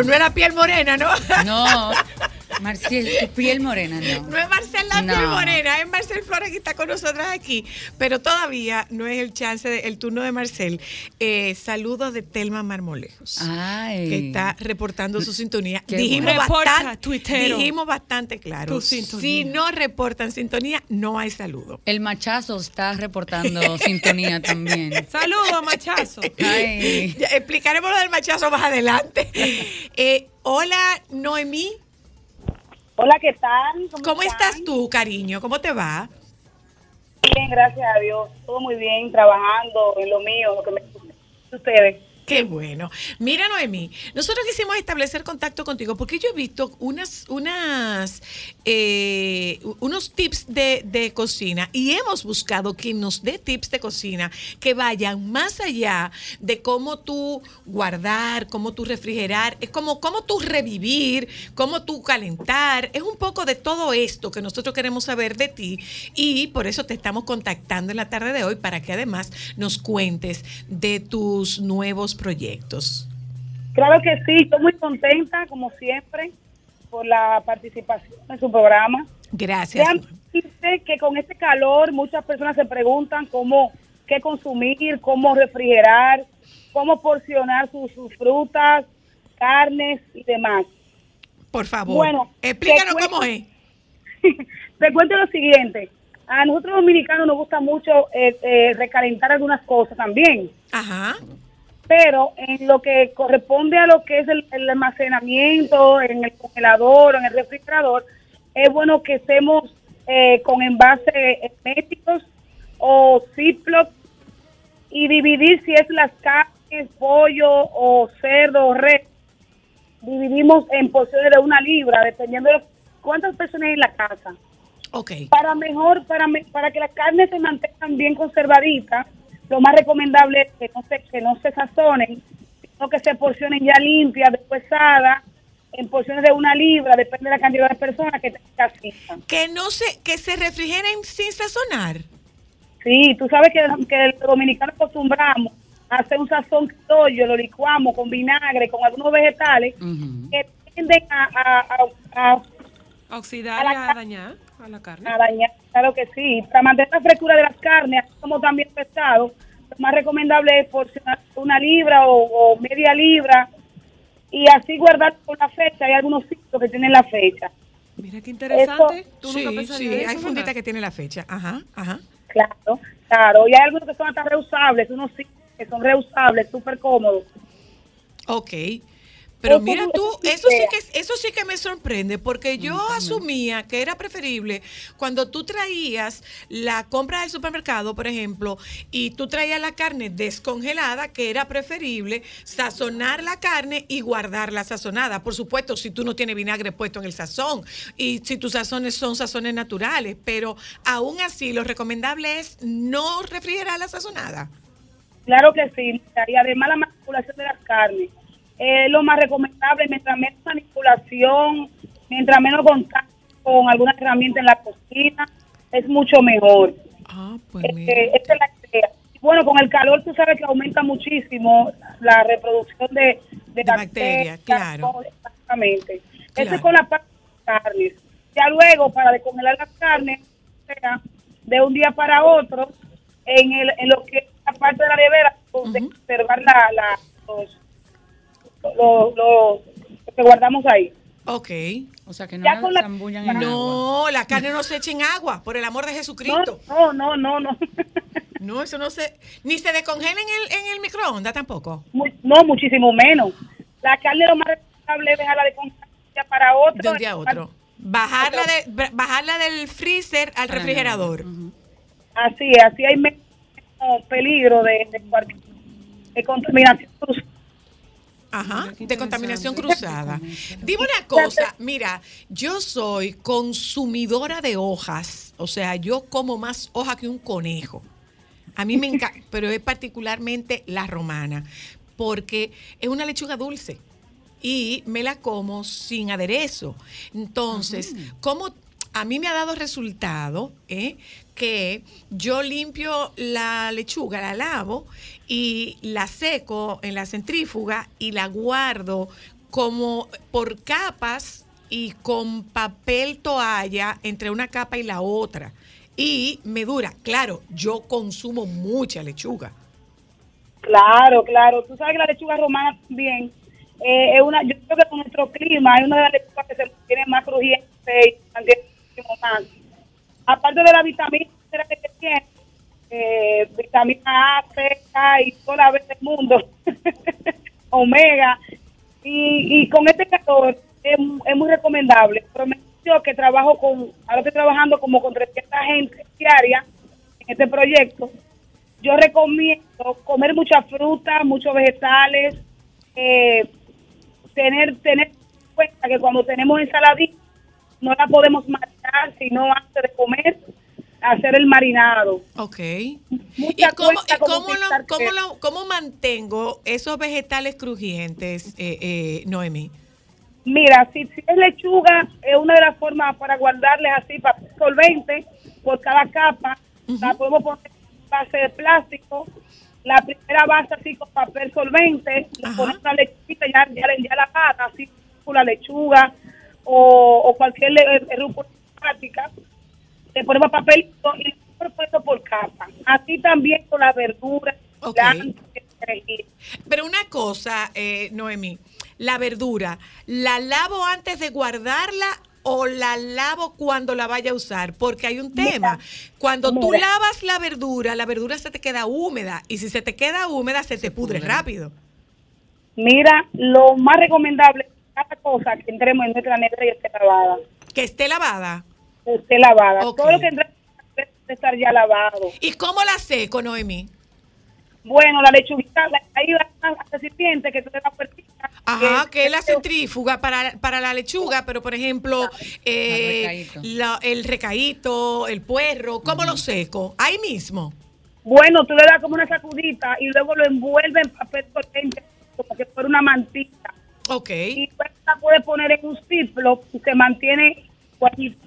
Speaker 1: Pero no era piel morena, ¿no?
Speaker 6: No, Marcial, tu piel morena, no.
Speaker 1: No la piel
Speaker 6: No.
Speaker 1: morena, es Marcel Flores que está con nosotras aquí. Pero todavía no es el chance, de- el turno de Marcel. Eh, saludos de Telma Marmolejos.
Speaker 6: Ay.
Speaker 1: que está reportando su sintonía.
Speaker 6: Qué
Speaker 1: dijimos,
Speaker 3: bueno.
Speaker 1: Bastante, dijimos bastante claro. Si no reportan sintonía, no hay saludo.
Speaker 6: El machazo está reportando sintonía también.
Speaker 3: Saludos, machazo.
Speaker 6: Ay.
Speaker 1: Ya explicaremos lo del machazo más adelante. Eh, hola, Noemí.
Speaker 7: Hola, ¿qué tal?
Speaker 1: ¿Cómo estás tú, cariño? ¿Cómo te va?
Speaker 7: Bien, gracias a Dios. Todo muy bien, trabajando en lo mío, lo que me ustedes.
Speaker 1: Qué bueno. Mira, Noemí, nosotros quisimos establecer contacto contigo porque yo he visto unas, unas, eh, unos tips de, de cocina y hemos buscado quien nos dé tips de cocina que vayan más allá de cómo tú guardar, cómo tú refrigerar, es como cómo tú revivir, cómo tú calentar. Es un poco de todo esto que nosotros queremos saber de ti y por eso te estamos contactando en la tarde de hoy para que además nos cuentes de tus nuevos proyectos.
Speaker 7: Claro que sí, estoy muy contenta, como siempre, por la participación en su programa.
Speaker 1: Gracias.
Speaker 7: Dice que con este calor muchas personas se preguntan cómo, qué consumir, cómo refrigerar, cómo porcionar sus, sus frutas, carnes y demás.
Speaker 1: Por favor.
Speaker 7: Bueno,
Speaker 1: explícanos
Speaker 7: te
Speaker 1: cómo es.
Speaker 7: cuento- Te cuento lo siguiente. A nosotros dominicanos nos gusta mucho eh, eh, recalentar algunas cosas también.
Speaker 1: Ajá.
Speaker 7: Pero en lo que corresponde a lo que es el, el almacenamiento, en el congelador, en el refrigerador, es bueno que estemos eh, con envases herméticos o Ziploc y dividir si es las carnes, pollo o cerdo o res. Dividimos en porciones de una libra, dependiendo de cuántas personas hay en la casa
Speaker 1: Ok.
Speaker 7: para mejor, para, me- para que las carnes se mantengan bien conservaditas, lo más recomendable es que no se, que no se sazonen, sino que se porcionen ya limpias, despuesadas, en porciones de una libra, depende de la cantidad de personas que tengan.
Speaker 1: Que no se, que se refrigeren sin sazonar.
Speaker 7: Sí, tú sabes que, que los dominicanos acostumbramos a hacer un sazón criollo, lo licuamos con vinagre, con algunos vegetales que tienden a, a, a- a
Speaker 3: A oxidar y a dañar a la carne.
Speaker 7: a dañar, claro que sí. Para mantener la frescura de las carnes, así como también pesado, lo más recomendable es porcionar una libra o, o media libra y así guardar con la fecha. Hay algunos sitios que tienen la fecha.
Speaker 3: Mira qué interesante. Tú
Speaker 1: sí,
Speaker 3: nunca
Speaker 1: sí,
Speaker 3: eso,
Speaker 1: hay
Speaker 3: ¿verdad?
Speaker 1: fundita que tiene la fecha. Ajá, ajá.
Speaker 7: Claro, claro. Y hay algunos que son hasta reusables, unos sí que son reusables, súper cómodos.
Speaker 1: Ok. Pero
Speaker 7: Eso
Speaker 1: mira tú,
Speaker 7: es
Speaker 1: eso sí que eso sí que me sorprende porque yo asumía que era preferible cuando tú traías la compra del supermercado, por ejemplo, y tú traías la carne descongelada, que era preferible sazonar la carne y guardarla sazonada. Por supuesto, si tú no tienes vinagre puesto en el sazón y si tus sazones son sazones naturales, pero aún así lo recomendable es no refrigerar la sazonada.
Speaker 7: Claro que sí. Y además la manipulación de las carnes. Es lo más recomendable, mientras menos manipulación, mientras menos contacto con alguna herramienta en la cocina, es mucho mejor.
Speaker 1: Ah, pues
Speaker 7: Eh, esa es la idea. Y Bueno, con el calor tú sabes que aumenta muchísimo la reproducción de, de,
Speaker 1: De bacterias, claro.
Speaker 7: Exactamente. Eso
Speaker 1: Claro.
Speaker 7: es con la parte de carnes. Ya luego, para descongelar las carnes, sea, de un día para otro, en, el, en lo que es la parte de la nevera, de conservar la, la, los, los- lo que guardamos ahí.
Speaker 1: Ok.
Speaker 6: O sea, que no
Speaker 7: Ya
Speaker 6: la
Speaker 7: con la-
Speaker 6: zambullan en agua.
Speaker 1: No, la carne no se echa en agua, por el amor de Jesucristo.
Speaker 7: No, no, no, no.
Speaker 1: No, eso no se. Ni se descongela en el, en el microondas tampoco.
Speaker 7: No, muchísimo menos. La carne lo más recomendable es dejarla de congelar para otro.
Speaker 1: De un día a otro. Bajarla, de, ba- bajarla del freezer al refrigerador.
Speaker 7: Así así hay menos peligro de, de, cualquier- de contaminación cruzada.
Speaker 1: Ajá, de contaminación cruzada. Dime una cosa, mira, yo soy consumidora de hojas, o sea, yo como más hoja que un conejo. A mí me encanta, pero es particularmente la romana, porque es una lechuga dulce y me la como sin aderezo. Entonces, como a mí me ha dado resultado ¿eh? Que yo limpio la lechuga, la lavo y la seco en la centrífuga y la guardo como por capas y con papel toalla entre una capa y la otra. Y me dura. Claro, yo consumo mucha lechuga.
Speaker 7: Claro, claro. Tú sabes que la lechuga romana también eh, es una, yo creo que con nuestro clima es una de las lechugas que se mantiene más crujiente y mantiene más. Aparte de la vitamina que tiene, eh, vitamina A, C, K y toda la vez del mundo, omega, y, con este calor es, muy recomendable. Pero me yo que trabajo con, ahora estoy trabajando como con 300 gente diaria en este proyecto, yo recomiendo comer mucha fruta, muchos vegetales, eh, tener tener en cuenta que cuando tenemos ensaladita no la podemos marinar, sino antes de comer, hacer el marinado.
Speaker 1: Ok. ¿Y cómo, y cómo, lo- cómo
Speaker 7: queso.
Speaker 1: lo- cómo mantengo esos vegetales crujientes, eh, eh, Noemí?
Speaker 7: Mira, si, si es lechuga, es una de las formas para guardarles así papel solvente por cada capa. La podemos poner en base de plástico. La primera base así con papel solvente, le ponemos la lechuguita ya, ya, ya la pata, así con la lechuga o, o cualquier le- eh, rúcula práctica. Le ponemos papelito y lo puesto por capa. Así también con las verduras,
Speaker 1: Ok.
Speaker 7: granos, perejil.
Speaker 1: Pero una cosa, eh, Noemí, la verdura, ¿la lavo antes de guardarla o la lavo cuando la vaya a usar? Porque hay un tema. Cuando tú lavas la verdura, la verdura se te queda húmeda y si se te queda húmeda se, te pudre,
Speaker 6: pudre.
Speaker 1: rápido.
Speaker 7: Mira, lo más recomendable es cada cosa que entremos en nuestra nevera y esté lavada.
Speaker 1: Que esté lavada.
Speaker 7: Esté lavada. Todo lo que entre debe estar ya lavado.
Speaker 1: ¿Y cómo la seco, Noemí?
Speaker 7: Bueno, la lechuguita, la, ahí va al recipiente que tú le das puertita.
Speaker 1: Ajá, que es la centrífuga para, para la lechuga, pero por ejemplo, eh,
Speaker 6: recaíto.
Speaker 1: la- el recaíto, el puerro, ¿cómo lo seco? Ahí mismo.
Speaker 7: Bueno, tú le das como una sacudita y luego lo envuelve en papel potente como que fuera una mantita.
Speaker 1: Ok.
Speaker 7: Y la puedes poner en un ciplo y se mantiene guayito.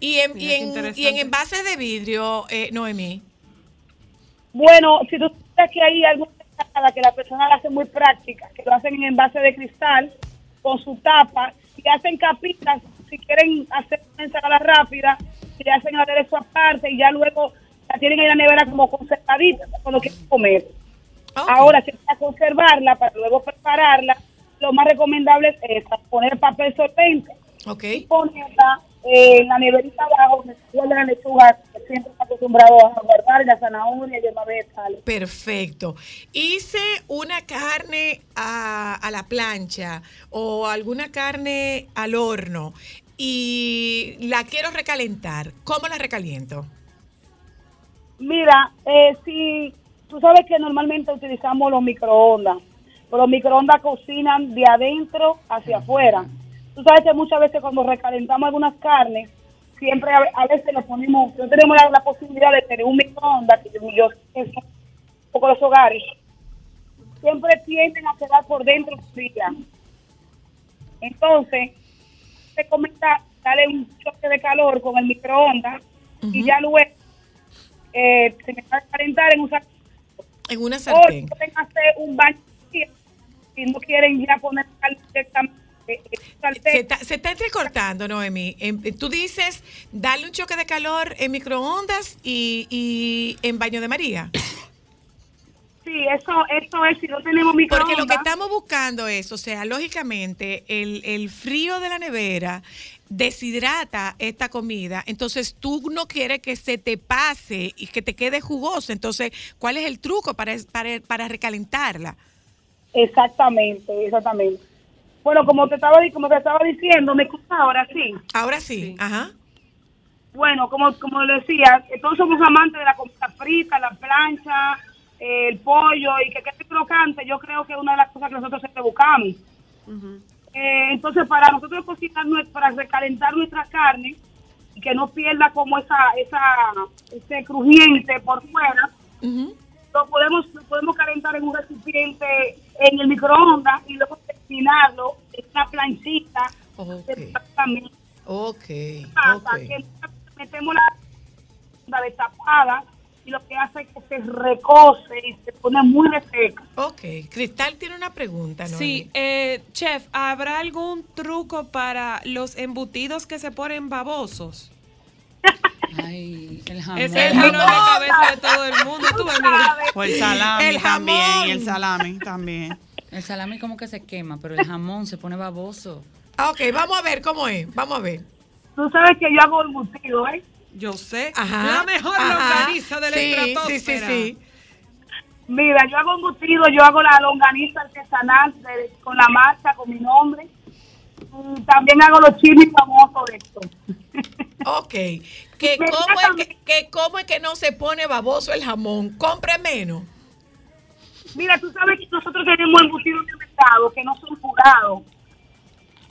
Speaker 1: Y en,
Speaker 3: Mira
Speaker 1: y en, y en envases de vidrio, eh, Noemí.
Speaker 7: Bueno, si tú sabes que hay alguna que la persona la hace muy práctica, que lo hacen en envase de cristal con su tapa y hacen capitas, si quieren hacer una ensalada rápida, y le hacen aderezo aparte y ya luego la tienen en la nevera como conservadita cuando quieren comer.
Speaker 1: Ok.
Speaker 7: Ahora, si para conservarla, para luego prepararla, lo más recomendable es esa, poner papel solvente
Speaker 1: Ok.
Speaker 7: y ponerla eh, en la neverita abajo, donde se guarda la lechuga, que siempre está acostumbrado a guardar, la zanahoria y demás vegetales.
Speaker 1: Perfecto. Hice una carne a, a la plancha o alguna carne al horno y la quiero recalentar. ¿Cómo la recaliento?
Speaker 7: Mira, eh, si tú sabes que normalmente utilizamos los microondas, pero los microondas cocinan de adentro hacia afuera. Tú sabes que muchas veces cuando recalentamos algunas carnes, siempre a, veces le ponemos, no tenemos la, la posibilidad de tener un microondas, que yo poco los hogares, siempre tienden a quedar por dentro fría. Entonces, te comenta, dale un choque de calor con el microondas y ya luego eh, se me va a calentar en un sartén.
Speaker 1: En una
Speaker 7: O
Speaker 1: sartén.
Speaker 7: pueden hacer un baño frío, si no quieren ya poner directamente en un
Speaker 1: Se está, se está entrecortando, Noemí. Em, Tú dices, darle un choque de calor en microondas y, y en baño de María.
Speaker 7: Sí, eso, eso es, si no tenemos microondas.
Speaker 1: Porque lo que estamos buscando es, o sea, lógicamente, el, el frío de la nevera deshidrata esta comida, entonces tú no quieres que se te pase y que te quede jugoso, entonces, ¿cuál es el truco para, para, para recalentarla?
Speaker 7: Exactamente, exactamente. Bueno, como te estaba, como te estaba diciendo, ¿me escuchas ahora sí?
Speaker 1: Ahora sí, ajá.
Speaker 7: Bueno, como, como le decía, todos somos amantes de la comida frita, la plancha, el pollo y que quede crocante. Yo creo que es una de las cosas que nosotros siempre buscamos. Eh, entonces, para nosotros cocinar, para recalentar nuestra carne y que no pierda como esa, esa, ese crujiente por fuera. Lo podemos, lo podemos calentar en un recipiente en el microondas y luego cocinarlo en una planchita.
Speaker 1: Ok.
Speaker 7: Exactamente.
Speaker 1: Ok,
Speaker 7: pasa
Speaker 1: ok.
Speaker 7: que metemos la la destapada y lo que hace es que se recoce y se pone muy reseca.
Speaker 1: Ok, Cristal tiene una pregunta, ¿no?
Speaker 3: Sí, eh, chef, ¿habrá algún truco para los embutidos que se ponen babosos?
Speaker 6: Ay, el jamón.
Speaker 3: Ese es el jalón de cabeza de todo el mundo. Tú.
Speaker 2: O el salami
Speaker 1: El jamón.
Speaker 2: también, el salami también.
Speaker 6: El salami como que se quema, pero el jamón se pone baboso.
Speaker 1: Ah, ok, vamos a ver cómo es, vamos a ver.
Speaker 7: Tú sabes que yo hago embutido, ¿eh?
Speaker 3: Yo sé.
Speaker 1: Ajá.
Speaker 3: La mejor
Speaker 1: ajá.
Speaker 3: longaniza de la
Speaker 1: sí, Sí, sí, sí.
Speaker 7: Mira, yo hago embutido, yo hago la longaniza artesanal de- con la marca, con mi nombre. Y también hago los chilis famosos de esto.
Speaker 1: Ok. Que cómo, es que, que cómo es que no se pone baboso el jamón. Compre menos.
Speaker 7: Mira, tú sabes que nosotros tenemos embutidos de mercado que no son curados.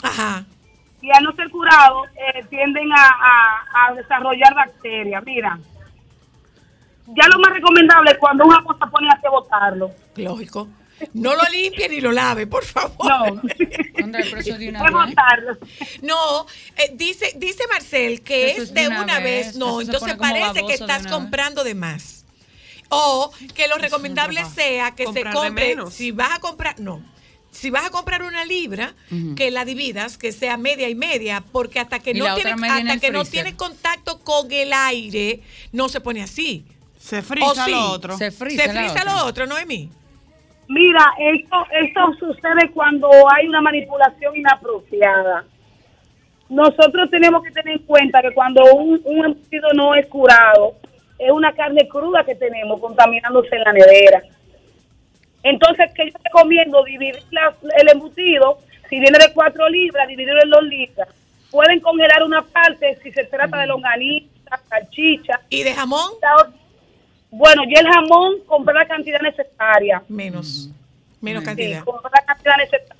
Speaker 1: Ajá.
Speaker 7: Y al no ser curados, eh, tienden a, a- a desarrollar bacterias. Mira, ya lo más recomendable es cuando una cosa pone a botarlo.
Speaker 1: Lógico. No lo limpie ni lo lave, por favor.
Speaker 7: No,
Speaker 6: Contra el precio de una.
Speaker 1: No, eh, dice, dice Marcel que es
Speaker 6: es
Speaker 1: de una,
Speaker 6: una
Speaker 1: vez.
Speaker 6: vez,
Speaker 1: No,
Speaker 6: eso
Speaker 1: entonces parece que
Speaker 6: de
Speaker 1: estás
Speaker 6: vez.
Speaker 1: comprando de más. O que los recomendables
Speaker 3: papá.
Speaker 1: sea que
Speaker 3: Comprar
Speaker 1: se compre,
Speaker 3: menos.
Speaker 1: si vas a comprar, no. Si vas a comprar una libra, que la dividas, que sea media y media, porque hasta que
Speaker 6: Y
Speaker 1: no tiene, hasta que no tiene contacto con el aire, no se pone así.
Speaker 2: Se frisa
Speaker 1: sí?
Speaker 2: lo otro.
Speaker 6: Se frisa,
Speaker 1: se frisa lo otro, Noemí.
Speaker 7: Mira, esto, esto sucede cuando hay una manipulación inapropiada. Nosotros tenemos que tener en cuenta que cuando un, un embutido no es curado, es una carne cruda que tenemos contaminándose en la nevera. Entonces, que yo recomiendo dividir la- el embutido, si viene de 4 libras, dividirlo en 2 libras. Pueden congelar una parte si se trata de longaniza, salchicha.
Speaker 1: ¿Y de jamón?
Speaker 7: La Bueno, y el jamón, comprar la cantidad necesaria.
Speaker 1: Menos. Menos
Speaker 7: Sí,
Speaker 1: cantidad.
Speaker 7: comprar la cantidad necesaria.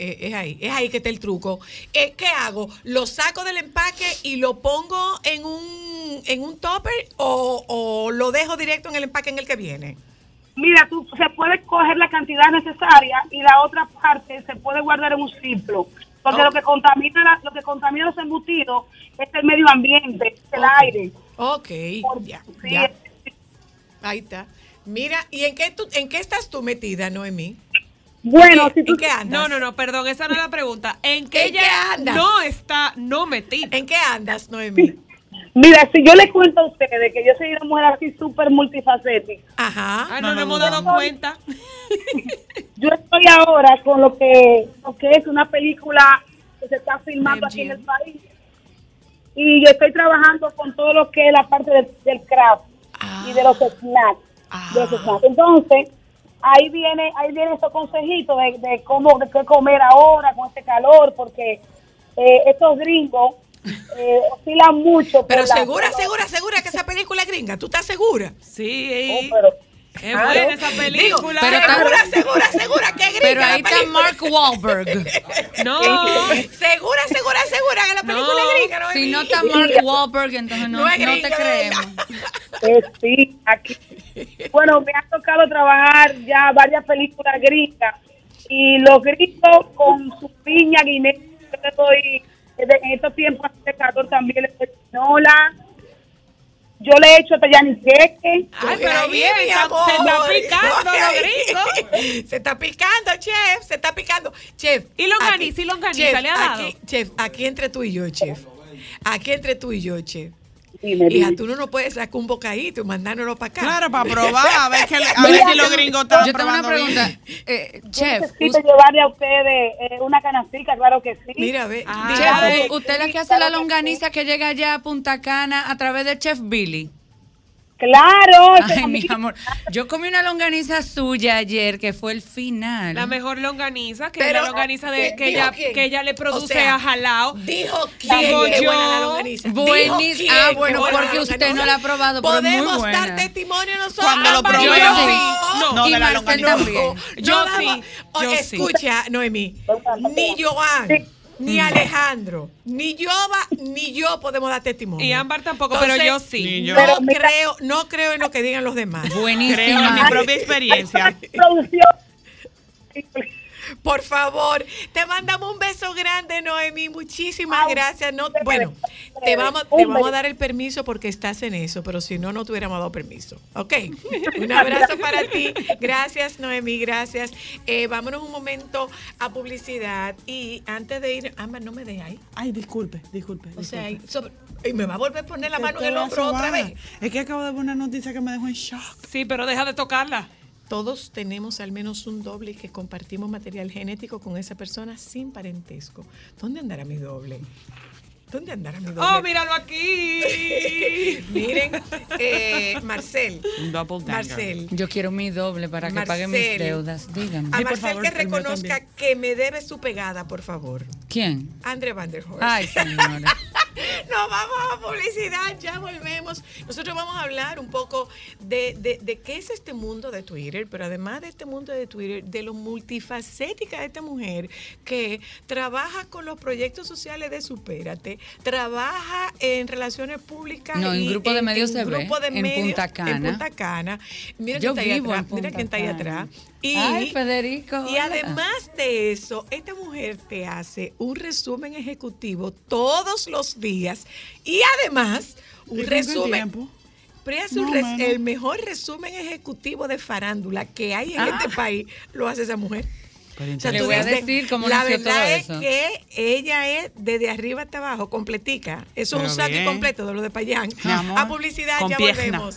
Speaker 1: Eh, es ahí, es ahí que está el truco. Eh, ¿Qué hago? ¿Lo saco del empaque y lo pongo en un, en un topper o, o lo dejo directo en el empaque en el que viene?
Speaker 7: Mira, tú se puede coger la cantidad necesaria y la otra parte se puede guardar en un ciclo. Porque
Speaker 1: Oh.
Speaker 7: lo que contamina la- lo que contamina los embutidos es el medio ambiente, es el aire.
Speaker 1: Ok, ya,
Speaker 7: sí,
Speaker 1: ya. Ahí está. Mira, ¿y en qué, tú, en qué estás tú metida, Noemí?
Speaker 7: Bueno,
Speaker 1: ¿En
Speaker 7: si
Speaker 1: qué-
Speaker 7: tú
Speaker 1: en qué andas?
Speaker 3: No, no, no, perdón, esa no es la pregunta. ¿En qué
Speaker 1: ¿En qué
Speaker 3: ella
Speaker 1: andas?
Speaker 3: no está no metida?
Speaker 1: ¿En qué andas, Noemí?
Speaker 7: Mira, si yo le cuento a ustedes que yo soy una mujer así súper multifacética,
Speaker 1: Ajá.
Speaker 3: Ay,
Speaker 2: No
Speaker 3: nos hemos dado cuenta.
Speaker 7: yo estoy ahora con lo que, lo que es una película que se está filmando aquí en el país. Y yo estoy trabajando con todo lo que es la parte del, del craft y de los snacks.
Speaker 1: Ah.
Speaker 7: de los snacks. Entonces, ahí viene ahí viene esos consejitos de, de cómo de qué comer ahora con este calor, porque eh, estos gringos eh, oscilan mucho.
Speaker 1: Pero segura,
Speaker 7: la-
Speaker 1: segura, segura que esa película es gringa. ¿Tú estás segura?
Speaker 3: Sí,
Speaker 7: Oh, pero-
Speaker 3: es
Speaker 7: claro.
Speaker 3: buena esa
Speaker 1: Digo,
Speaker 3: película.
Speaker 6: pero está-
Speaker 1: segura, segura, segura que es gringa.
Speaker 6: Pero ahí está. Mark Wahlberg.
Speaker 3: no,
Speaker 1: Segura, segura, segura que la película
Speaker 3: No.
Speaker 1: Noemí.
Speaker 6: Si no está Mark Wahlberg, entonces no,
Speaker 1: No es
Speaker 6: no
Speaker 1: gringa,
Speaker 6: te creemos.
Speaker 7: Eh, sí, aquí. Bueno, me ha tocado trabajar ya varias películas gringas y los gringos con su piña guinea, yo le doy, en estos tiempos de calor también le doy. Yo le he hecho tallaniqueque.
Speaker 3: Ay, pero
Speaker 1: Ahí,
Speaker 3: bien,
Speaker 1: mi
Speaker 3: está-
Speaker 1: amor.
Speaker 3: se está picando gringos.
Speaker 1: Se está picando, chef, se está picando. Chef.
Speaker 3: ¿Y longaniza? ¿Y longaniza le ha dado?
Speaker 1: Aquí, chef, aquí entre tú y yo, chef. Aquí entre tú y yo, chef.
Speaker 7: Dime,
Speaker 1: Hija, tú no nos puedes sacar un bocadito y mandárnoslo para acá.
Speaker 2: Claro, para probar, a ver, que, a ver si los gringos están
Speaker 6: Yo tengo una
Speaker 2: probando bien.
Speaker 6: pregunta. Eh, chef,
Speaker 7: necesito llevarle a ustedes eh, una canastica, claro que sí.
Speaker 1: Mira, ve.
Speaker 3: Ah.
Speaker 6: chef, usted es la que hace la longaniza que llega allá a Punta Cana a través de Chef Billy.
Speaker 7: Claro.
Speaker 6: Ay, mi amor. Yo comí una longaniza suya ayer que fue el final.
Speaker 3: la mejor longaniza, que
Speaker 1: Pero,
Speaker 3: es la longaniza de,
Speaker 1: ¿qué-
Speaker 3: que, ella,
Speaker 1: quién?
Speaker 3: que ella le produce
Speaker 1: O sea,
Speaker 3: a jalao.
Speaker 1: Dijo quién
Speaker 3: Digo
Speaker 1: que es
Speaker 3: yo.
Speaker 1: buena la longaniza. Quién
Speaker 6: Ah, bueno, porque usted no la ha probado, pero es muy
Speaker 1: Podemos
Speaker 6: buena.
Speaker 1: dar testimonio nosotros.
Speaker 2: Cuando lo
Speaker 1: Ah,
Speaker 2: probé,
Speaker 1: yo sí.
Speaker 2: sí. No,
Speaker 6: y
Speaker 2: de la longaniza.
Speaker 6: también.
Speaker 3: Yo
Speaker 1: daba-
Speaker 3: sí, yo sí.
Speaker 1: escucha, Noemí, ni Joan, ni Alejandro, ni Yoba, ni yo podemos dar testimonio.
Speaker 3: Y Ámbar tampoco, pero yo sí.
Speaker 2: Yo.
Speaker 1: No
Speaker 7: Pero mira-
Speaker 1: creo, no creo en lo que digan los demás.
Speaker 2: Creo en mi propia experiencia.
Speaker 1: Por favor, te mandamos un beso grande, Noemí. Muchísimas
Speaker 7: Ay,
Speaker 1: gracias. No, bueno, te vamos, te vamos a dar el permiso porque estás en eso, pero si no, no te hubiéramos dado permiso. Ok. Un abrazo para ti. Gracias, Noemí. Gracias. Eh, vámonos un momento a publicidad y antes de ir, Ámbar, no me dejes ahí.
Speaker 2: Ay, disculpe, disculpe.
Speaker 1: O sea, y sobre- y me va a volver a poner la
Speaker 2: ¿Qué
Speaker 1: mano en el hombro otra vez.
Speaker 2: Es que acabo de ver una noticia que me dejó en shock.
Speaker 3: Sí, pero deja de tocarla.
Speaker 1: Todos tenemos al menos un doble que compartimos material genético con esa persona sin parentesco. ¿Dónde andará mi doble? ¿Dónde andará mi doble?
Speaker 3: Oh, míralo aquí.
Speaker 1: Miren, eh, Marcel.
Speaker 2: Un double.
Speaker 1: Marcel.
Speaker 6: Yo quiero mi doble para que pague mis
Speaker 1: Marcel.
Speaker 6: deudas. Dígame.
Speaker 1: A
Speaker 2: por
Speaker 1: Marcel
Speaker 2: favor,
Speaker 1: que reconozca que me debe su pegada, por favor.
Speaker 6: ¿Quién?
Speaker 1: Andre Van der Horst.
Speaker 6: Ay, señora.
Speaker 1: Nos vamos a publicidad, ya volvemos. Nosotros vamos a hablar un poco de, de- de qué es este mundo de Twitter, pero además de este mundo de Twitter, de lo multifacética de esta mujer que trabaja con los proyectos sociales de Supérate, trabaja en relaciones públicas.
Speaker 6: No, en
Speaker 1: y
Speaker 6: Grupo de Medios se ve,
Speaker 1: Grupo de
Speaker 6: en
Speaker 1: Medios
Speaker 6: Punta Cana.
Speaker 1: En Punta Cana. Mira
Speaker 6: Yo
Speaker 1: quién está ahí
Speaker 6: vivo
Speaker 1: atrás.
Speaker 6: en
Speaker 1: Mira quién está ahí atrás. Y,
Speaker 6: Ay, Federico.
Speaker 1: y
Speaker 6: hola.
Speaker 1: además de eso, esta mujer te hace un resumen ejecutivo todos los días y además
Speaker 2: ¿Y
Speaker 1: un resumen. hace un
Speaker 2: Más o
Speaker 1: res-
Speaker 2: menos.
Speaker 1: el mejor resumen ejecutivo de farándula que hay en
Speaker 6: Ah.
Speaker 1: este país, lo hace esa mujer. O sea,
Speaker 6: Le
Speaker 1: tú
Speaker 6: voy a decir cómo
Speaker 1: la verdad
Speaker 6: todo
Speaker 1: es
Speaker 6: eso.
Speaker 1: que ella es desde arriba hasta abajo, completica. Eso es un saco completo de lo de Payán. A publicidad,
Speaker 2: con
Speaker 1: ya
Speaker 2: pierna.
Speaker 1: volvemos.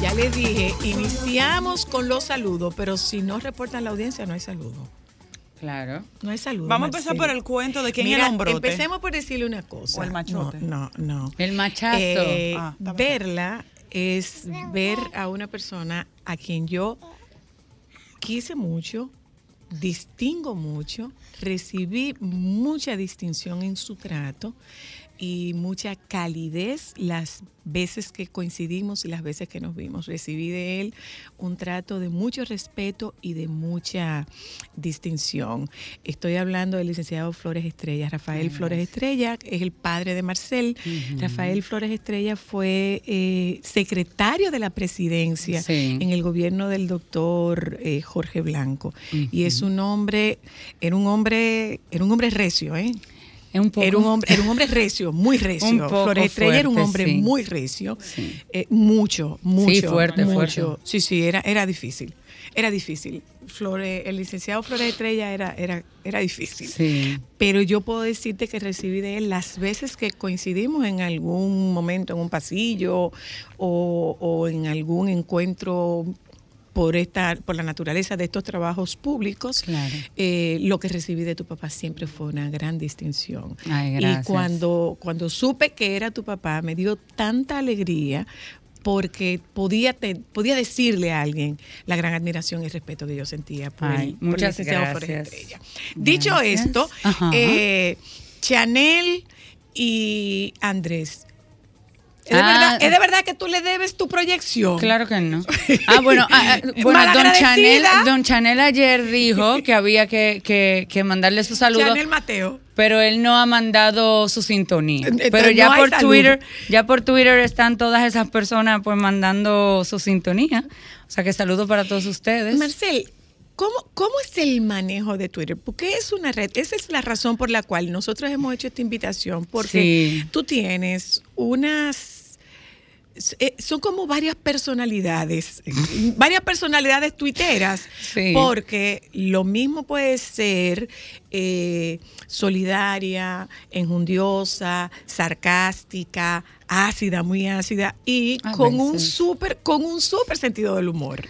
Speaker 1: Ya les dije, iniciamos con los saludos, pero si no reportan la audiencia, no hay saludo.
Speaker 6: Claro.
Speaker 1: No hay saludo.
Speaker 2: Vamos a empezar por el cuento de quién
Speaker 1: Mira,
Speaker 2: el hombrote.
Speaker 1: Empecemos por decirle una cosa.
Speaker 2: O el machote.
Speaker 1: No, no, no.
Speaker 6: El machazo.
Speaker 1: Eh,
Speaker 2: Ah,
Speaker 1: verla es ver a una persona a quien yo quise mucho, distingo mucho, recibí mucha distinción en su trato y mucha calidez las veces que coincidimos y las veces que nos vimos. Recibí de él un trato de mucho respeto y de mucha distinción. Estoy hablando del licenciado Flores Estrella. Rafael Flores Estrella es el padre de Marcel. Rafael Flores Estrella fue eh, secretario de la presidencia
Speaker 6: Sí.
Speaker 1: en el gobierno del doctor eh, Jorge Blanco. Y es un hombre, era un hombre, era un hombre recio, ¿eh?
Speaker 6: Es un poco.
Speaker 1: Era un hombre, era un hombre recio, muy recio.
Speaker 6: Un poco
Speaker 1: Flores Estrella era un hombre
Speaker 6: sí.
Speaker 1: muy recio,
Speaker 6: Sí.
Speaker 1: eh, mucho, mucho,
Speaker 6: fuerte,
Speaker 1: mucho.
Speaker 6: fuerte.
Speaker 1: Sí, sí, era, era difícil, era difícil. Flores, el licenciado Flores Estrella era, era, era difícil.
Speaker 6: Sí.
Speaker 1: Pero yo puedo decirte que recibí de él las veces que coincidimos en algún momento en un pasillo o, o en algún encuentro por esta, por la naturaleza de estos trabajos públicos,
Speaker 6: Claro.
Speaker 1: eh, lo que recibí de tu papá siempre fue una gran distinción.
Speaker 6: Ay,
Speaker 1: y cuando, cuando supe que era tu papá, me dio tanta alegría porque podía, te- podía decirle a alguien la gran admiración y respeto que yo sentía por,
Speaker 6: Ay,
Speaker 1: el, por el
Speaker 6: muchas
Speaker 1: licenciado Flores
Speaker 6: gracias.
Speaker 1: Estrella. Dicho
Speaker 6: Gracias.
Speaker 1: esto, eh, Chanel y Andrés. ¿Es de,
Speaker 6: Ah.
Speaker 1: verdad, es de verdad que tú le debes tu proyección?
Speaker 6: Claro que no. Ah, bueno, ah, ah, bueno don. Chanel, don Chanel ayer dijo que había que, que, que mandarle su saludo.
Speaker 1: Chanel Mateo.
Speaker 6: Pero él no ha mandado su sintonía.
Speaker 1: Entonces,
Speaker 6: Pero ya
Speaker 1: no
Speaker 6: por
Speaker 1: saludo.
Speaker 6: Twitter, ya por Twitter están todas esas personas pues mandando su sintonía. O sea que saludo para todos ustedes.
Speaker 1: Marcel, ¿cómo, ¿cómo es el manejo de Twitter? Porque es una red, esa es la razón por la cual nosotros hemos hecho esta invitación, porque
Speaker 6: Sí.
Speaker 1: tú tienes unas... eh, Son como varias personalidades, varias personalidades tuiteras,
Speaker 6: Sí.
Speaker 1: porque lo mismo puede ser eh, solidaria, enjundiosa, sarcástica, ácida, muy ácida y
Speaker 6: A
Speaker 1: con un súper, con un súper sentido del humor.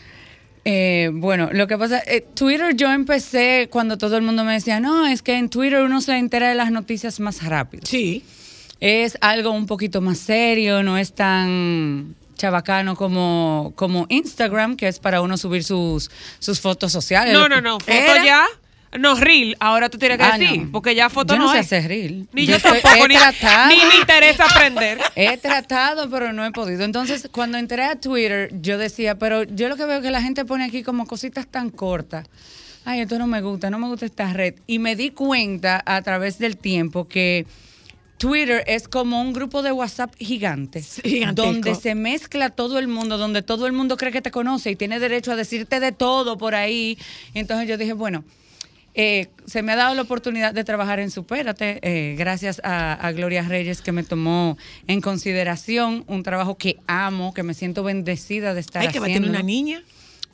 Speaker 6: Eh, bueno, lo que pasa, eh, Twitter yo empecé cuando todo el mundo me decía, no, es que en Twitter uno se entera de las noticias más rápido.
Speaker 1: Sí.
Speaker 6: Es algo un poquito más serio, no es tan chabacano como, como Instagram, que es para uno subir sus, sus fotos sociales.
Speaker 3: No, no, no. Foto
Speaker 1: ¿Era?
Speaker 3: ya. No, reel. Ahora tú tienes que
Speaker 6: Ah,
Speaker 3: decir.
Speaker 6: no.
Speaker 3: Porque ya foto
Speaker 6: Yo
Speaker 3: no,
Speaker 6: no sé
Speaker 3: es.
Speaker 6: hacer reel.
Speaker 3: Ni yo,
Speaker 6: estoy-
Speaker 3: tampoco.
Speaker 6: he
Speaker 3: Ni,
Speaker 6: tratado.
Speaker 3: ni me interesa aprender.
Speaker 6: He tratado, pero no he podido. Entonces, cuando entré a Twitter, yo decía, pero yo lo que veo es que la gente pone aquí como cositas tan cortas. Ay, esto no me gusta, no me gusta esta red. Y me di cuenta a través del tiempo que Twitter es como un grupo de WhatsApp gigante,
Speaker 1: Gigantesco.
Speaker 6: donde se mezcla todo el mundo, donde todo el mundo cree que te conoce y tiene derecho a decirte de todo por ahí. Entonces yo dije, bueno, eh, se me ha dado la oportunidad de trabajar en Supérate, eh, gracias a, a Gloria Reyes que me tomó en consideración un trabajo que amo, que me siento bendecida de estar
Speaker 1: Ay, que va a
Speaker 6: haciendo.
Speaker 1: tener una niña.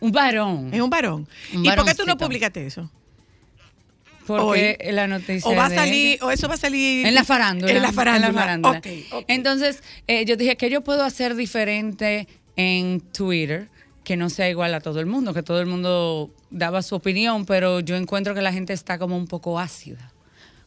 Speaker 6: Un varón.
Speaker 1: Es un varón.
Speaker 6: Un
Speaker 1: ¿Y por qué tú no publicaste eso?
Speaker 6: Porque
Speaker 1: hoy.
Speaker 6: la noticia
Speaker 1: O va a salir,
Speaker 6: ella-
Speaker 1: o eso va a salir
Speaker 6: En la farándula.
Speaker 1: En la farándula.
Speaker 6: En la farándula.
Speaker 1: Ok, ok.
Speaker 6: Entonces, eh, yo dije, ¿qué yo puedo hacer diferente en Twitter que no sea igual a todo el mundo? Que todo el mundo daba su opinión, pero yo encuentro que la gente está como un poco ácida.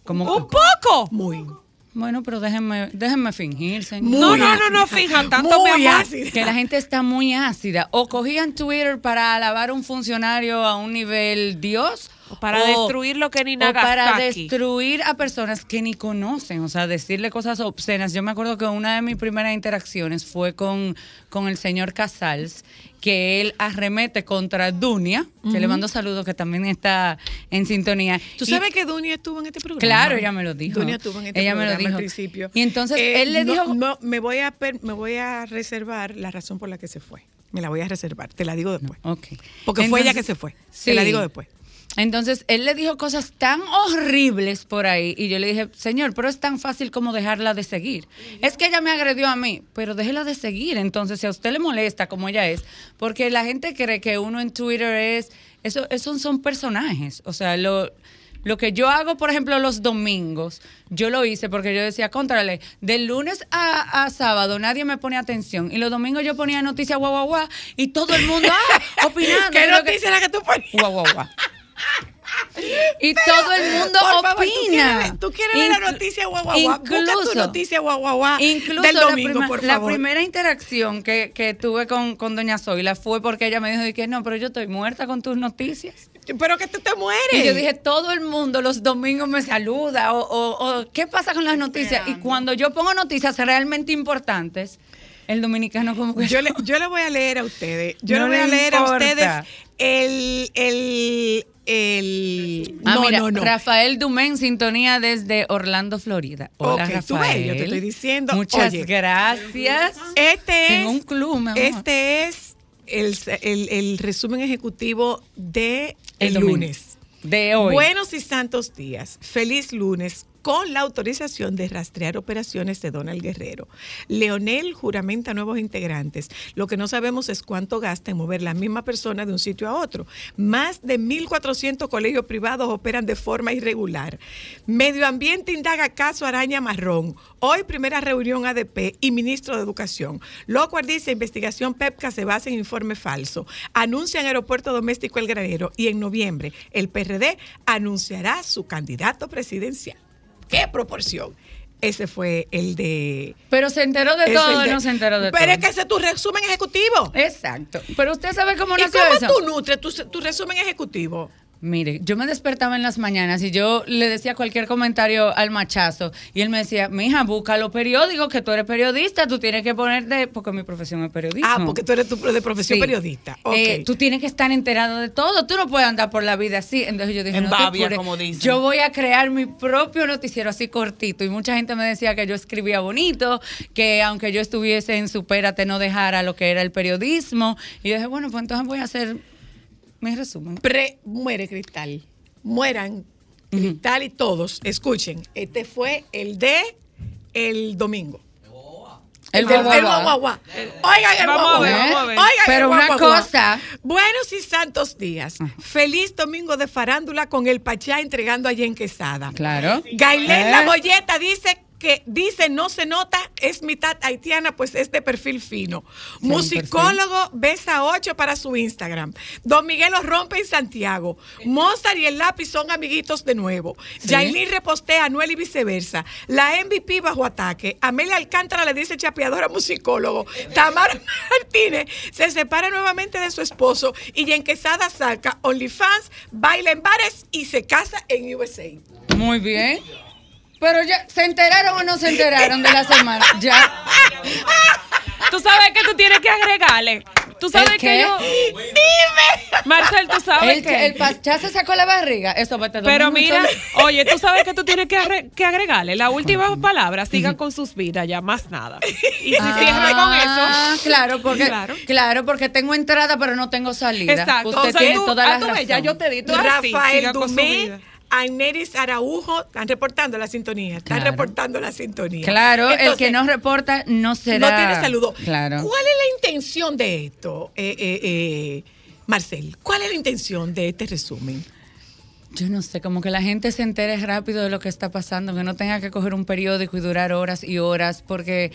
Speaker 6: Como,
Speaker 3: ¡Un poco!
Speaker 1: Muy.
Speaker 6: Bueno, pero déjenme, déjenme fingir, señor.
Speaker 3: No, no, no, no, fijan tanto,
Speaker 1: Muy
Speaker 3: mi amor.
Speaker 1: ácida.
Speaker 6: Que la gente está muy ácida. O cogían Twitter para alabar a un funcionario a un nivel Dios,
Speaker 3: O para destruir lo que ni
Speaker 6: o para destruir a personas que ni conocen, o sea, decirle cosas obscenas. Yo me acuerdo que una de mis primeras interacciones fue con, con el señor Casals, que él arremete contra Dunia, que le mando saludos, que también está en sintonía.
Speaker 1: ¿Tú
Speaker 6: Y-
Speaker 1: sabes que Dunia estuvo en este programa?
Speaker 6: Claro, ella me lo dijo.
Speaker 1: Dunia estuvo en este
Speaker 6: Ella me lo
Speaker 1: programa
Speaker 6: dijo.
Speaker 1: al principio.
Speaker 6: Y entonces
Speaker 1: Eh,
Speaker 6: él le
Speaker 1: no,
Speaker 6: dijo-
Speaker 1: No, me voy, a per- me voy a reservar la razón por la que se fue. Me la voy a reservar. Te la digo después.
Speaker 6: Ok.
Speaker 1: Porque fue ella que se fue.
Speaker 6: Sí.
Speaker 1: Te la digo después.
Speaker 6: Entonces, él le dijo cosas tan horribles por ahí y yo le dije, señor, pero es tan fácil como dejarla de seguir. Es que ella me agredió a mí, pero déjela de seguir. Entonces, si a usted le molesta como ella es, porque la gente cree que uno en Twitter es, eso, esos son personajes. O sea, lo... Lo que yo hago, por ejemplo, los domingos, yo lo hice porque yo decía, contrale, del lunes a, a sábado nadie me pone atención. Y los domingos yo ponía noticias guau, guau, guau, y todo el mundo, ah, opinando.
Speaker 1: ¿Qué
Speaker 6: lo que-
Speaker 1: noticia era que tú ponías?
Speaker 6: Guau, guau, guau. Y todo el mundo
Speaker 1: favor, ¿tú
Speaker 6: opina.
Speaker 1: quieres tú quieres ver la noticia guau? Busca tu
Speaker 6: Incluso,
Speaker 1: noticia guau
Speaker 6: incluso
Speaker 1: del
Speaker 6: la
Speaker 1: domingo,
Speaker 6: prima-
Speaker 1: por
Speaker 6: la primera interacción que, que tuve con, con doña Zoila fue porque ella me dijo que no, pero yo estoy muerta con tus noticias.
Speaker 1: Pero que tú te mueres.
Speaker 6: Y yo dije, todo el mundo los domingos me saluda o, o- o, ¿qué pasa con las noticias? Y cuando yo pongo noticias realmente importantes, el dominicano como que...
Speaker 1: Yo le, yo le voy a leer a ustedes. Yo
Speaker 6: No
Speaker 1: le voy a
Speaker 6: le
Speaker 1: leer a ustedes el, el, el.
Speaker 6: Ah,
Speaker 1: no,
Speaker 6: mira,
Speaker 1: no, no.
Speaker 6: Rafael Dumén, sintonía desde Orlando, Florida. Hola,
Speaker 1: tú
Speaker 6: Rafael.
Speaker 1: ves, yo te estoy diciendo,
Speaker 6: Muchas
Speaker 1: oye,
Speaker 6: gracias.
Speaker 1: Este es.
Speaker 6: Tengo un club.
Speaker 1: Este es el, el- el resumen ejecutivo de
Speaker 6: El
Speaker 1: lunes.
Speaker 6: De hoy.
Speaker 1: Buenos y santos días. Feliz lunes. Con la autorización de rastrear operaciones de Donald Guerrero. Leonel juramenta nuevos integrantes. Lo que no sabemos es cuánto gasta en mover la misma persona de un sitio a otro. Más de 1.400 colegios privados operan de forma irregular. Medio Ambiente indaga caso Araña Marrón. Hoy primera reunión ADP y ministro de Educación. Locuar dice investigación PEPCA se basa en informe falso. Anuncian aeropuerto doméstico El Granero y en noviembre el PRD anunciará su candidato presidencial. ¿Qué proporción? Ese fue el de...
Speaker 6: Pero se enteró de todo,
Speaker 1: de-
Speaker 6: no se enteró de
Speaker 1: Pero
Speaker 6: todo.
Speaker 1: es que ese es tu resumen ejecutivo.
Speaker 6: Exacto. Pero usted sabe cómo
Speaker 1: ¿Y
Speaker 6: nació
Speaker 1: cómo
Speaker 6: eso.
Speaker 1: tú nutres tu, tu resumen ejecutivo?
Speaker 6: Mire, yo me despertaba en las mañanas y yo le decía cualquier comentario al machazo y él me decía, mija, busca los periódicos, que tú eres periodista, tú tienes que ponerte, porque mi profesión es periodismo.
Speaker 1: Ah, porque tú eres tu- de profesión
Speaker 6: Sí.
Speaker 1: periodista. Ok.
Speaker 6: Eh, tú tienes que estar enterado de todo, tú no puedes andar por la vida así. Entonces yo dije,
Speaker 2: En
Speaker 6: no
Speaker 2: babia, como dicen.
Speaker 6: yo voy a crear mi propio noticiero así cortito. Y mucha gente me decía que yo escribía bonito, que aunque yo estuviese en Supérate no dejara lo que era el periodismo. Y yo dije, bueno, pues entonces voy a hacer mi resumen.
Speaker 1: Pre, muere Cristal. Mueran Cristal y todos. Escuchen, este fue el de el domingo.
Speaker 6: El
Speaker 1: el
Speaker 6: guau,
Speaker 1: guau, guau. Oigan el
Speaker 3: Vamos
Speaker 1: guau,
Speaker 3: a ver,
Speaker 1: guau.
Speaker 3: vamos a ver.
Speaker 1: Oigan el
Speaker 6: Pero una cosa-
Speaker 1: Buenos y santos días. Feliz domingo de farándula con el Pachá entregando a Jen Quesada.
Speaker 6: Claro.
Speaker 1: Gailén
Speaker 6: ¿Eh?
Speaker 1: La Molleta dice que dice no se nota, es mitad haitiana, pues es de perfil fino. Musicólogo besa 8 para su Instagram. Don Miguel los rompe en Santiago. Mozart y el lápiz son amiguitos de nuevo.
Speaker 6: Sí.
Speaker 1: Yailin repostea a Anuel y viceversa. La MVP bajo ataque. Amelia Alcántara le dice chapeadora musicólogo. Tamara Martínez se separa nuevamente de su esposo y en Quesada saca OnlyFans, baila en bares y se casa en USA.
Speaker 6: Muy bien. Pero ya, ¿se enteraron o no se enteraron de la semana? Ya.
Speaker 3: Tú sabes que tú tienes que agregarle. Tú sabes
Speaker 6: ¿El
Speaker 3: que yo. Dime. Marcel, tú sabes
Speaker 6: El,
Speaker 3: que.
Speaker 6: el pachá se sacó la barriga. Eso va a te
Speaker 3: Pero
Speaker 6: mucho.
Speaker 3: mira, oye, tú sabes que tú tienes que, agre- que agregarle la última palabra, sigan con sus vidas, ya más nada. Y si cierra con
Speaker 6: Ah,
Speaker 3: eso.
Speaker 6: claro, porque
Speaker 3: Claro.
Speaker 6: claro. porque tengo entrada pero no tengo salida.
Speaker 3: Exacto.
Speaker 6: Usted
Speaker 3: O sea,
Speaker 6: tiene
Speaker 3: tú-
Speaker 6: toda
Speaker 3: ah,
Speaker 6: la razón.
Speaker 3: ya yo te di, tú así,
Speaker 1: Rafael
Speaker 3: sigan con su
Speaker 1: Dumé,
Speaker 3: vida.
Speaker 1: Aineris Araujo, están reportando la sintonía, están
Speaker 6: Claro.
Speaker 1: reportando la sintonía.
Speaker 6: Claro, el que no reporta no será.
Speaker 1: no tiene saludo.
Speaker 6: Claro.
Speaker 1: ¿Cuál es la intención de esto, eh, eh, eh, Marcel? ¿Cuál es la intención de este resumen?
Speaker 6: Yo no sé, como que la gente se entere rápido de lo que está pasando, que no tenga que coger un periódico y durar horas y horas, porque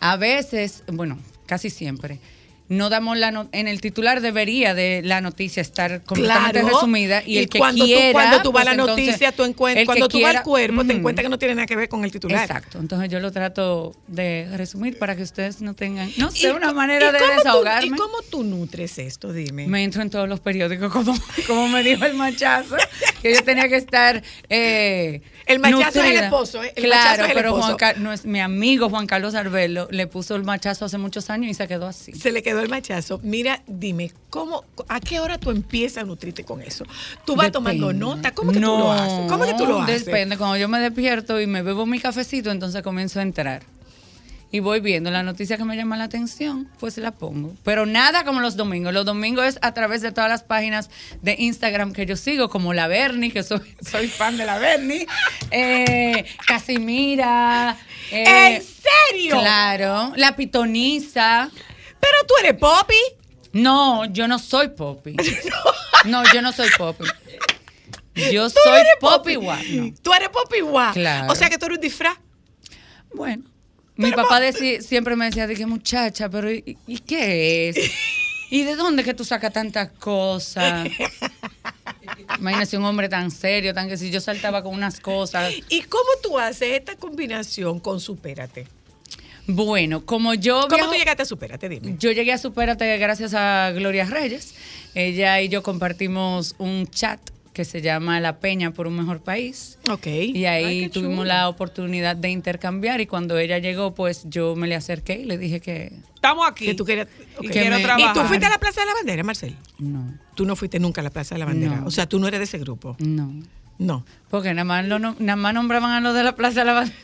Speaker 6: a veces, bueno, casi siempre, no damos la no- en el titular debería de la noticia estar completamente
Speaker 1: Claro.
Speaker 6: resumida y, el que
Speaker 1: cuando
Speaker 6: quiera
Speaker 1: tú, cuando tú vas a
Speaker 6: pues,
Speaker 1: la
Speaker 6: entonces,
Speaker 1: noticia, tú encuentras, cuando tú vas al cuerpo, te
Speaker 6: Ujú.
Speaker 1: encuentras que no tiene nada que ver con el titular.
Speaker 6: Exacto, entonces yo lo trato de resumir para que ustedes no tengan, no
Speaker 1: ¿Y
Speaker 6: sé, una manera de
Speaker 1: tú-
Speaker 6: desahogarme.
Speaker 1: ¿Y cómo tú nutres esto? Dime.
Speaker 6: Me entro en todos los periódicos, como, como me dijo el machazo, que yo tenía que estar. eh,
Speaker 1: El machazo es el esposo, ¿eh? El
Speaker 6: claro,
Speaker 1: machazo es el
Speaker 6: pero
Speaker 1: esposo.
Speaker 6: Juan Ca- no es, mi amigo Juan Carlos Arbelo le puso el machazo hace muchos años y se quedó así.
Speaker 1: Se le quedó el machazo. Mira, dime, ¿cómo, ¿a qué hora tú empiezas a nutrirte con eso? ¿Tú vas tomando nota? ¿Cómo que
Speaker 6: no,
Speaker 1: tú lo haces? ¿Cómo que tú lo haces?
Speaker 6: Depende, cuando yo me despierto y me bebo mi cafecito, entonces comienzo a entrar. Y voy viendo la noticia que me llama la atención, pues la pongo. Pero nada como los domingos. Los domingos es a través de todas las páginas de Instagram que yo sigo, como la Bernie, que soy, soy fan de la Bernie. Eh, Casimira. eh,
Speaker 1: ¿En serio?
Speaker 6: Claro. La Pitoniza.
Speaker 1: Pero tú eres Poppy.
Speaker 6: No, yo no soy Poppy. No, yo no soy Poppy. Yo soy Poppy Guá. No.
Speaker 1: Tú eres Poppy Guá.
Speaker 6: Claro.
Speaker 1: O sea que tú eres un disfraz.
Speaker 6: Bueno. Mi papá decía- siempre me decía, de que muchacha, pero ¿y, y qué es? ¿Y de dónde que tú sacas tantas cosas? Imagínese un hombre tan serio, tan que si yo saltaba con unas cosas.
Speaker 1: ¿Y cómo tú haces esta combinación con Supérate?
Speaker 6: Bueno, como yo
Speaker 1: ¿Cómo
Speaker 6: viajo-
Speaker 1: tú llegaste a Supérate? Dime.
Speaker 6: Yo llegué a Supérate gracias a Gloria Reyes. Ella y yo compartimos un chat que se llama La Peña por un Mejor País.
Speaker 1: Ok.
Speaker 6: Y ahí
Speaker 1: Ay,
Speaker 6: tuvimos
Speaker 1: chulo.
Speaker 6: la oportunidad de intercambiar y cuando ella llegó, pues yo me le acerqué y le dije que
Speaker 3: Estamos aquí.
Speaker 1: Que tú querías.
Speaker 3: Y
Speaker 1: ok.
Speaker 3: quiero
Speaker 6: me-
Speaker 3: trabajar.
Speaker 1: ¿Y tú fuiste a la Plaza de la Bandera, Marcel?
Speaker 6: no,
Speaker 1: Tú no fuiste nunca a la Plaza de la Bandera.
Speaker 6: No.
Speaker 1: O sea, tú no eres de ese grupo.
Speaker 6: no.
Speaker 1: No.
Speaker 6: Porque nada más, lo nada más nombraban a los de la Plaza de la Bandera.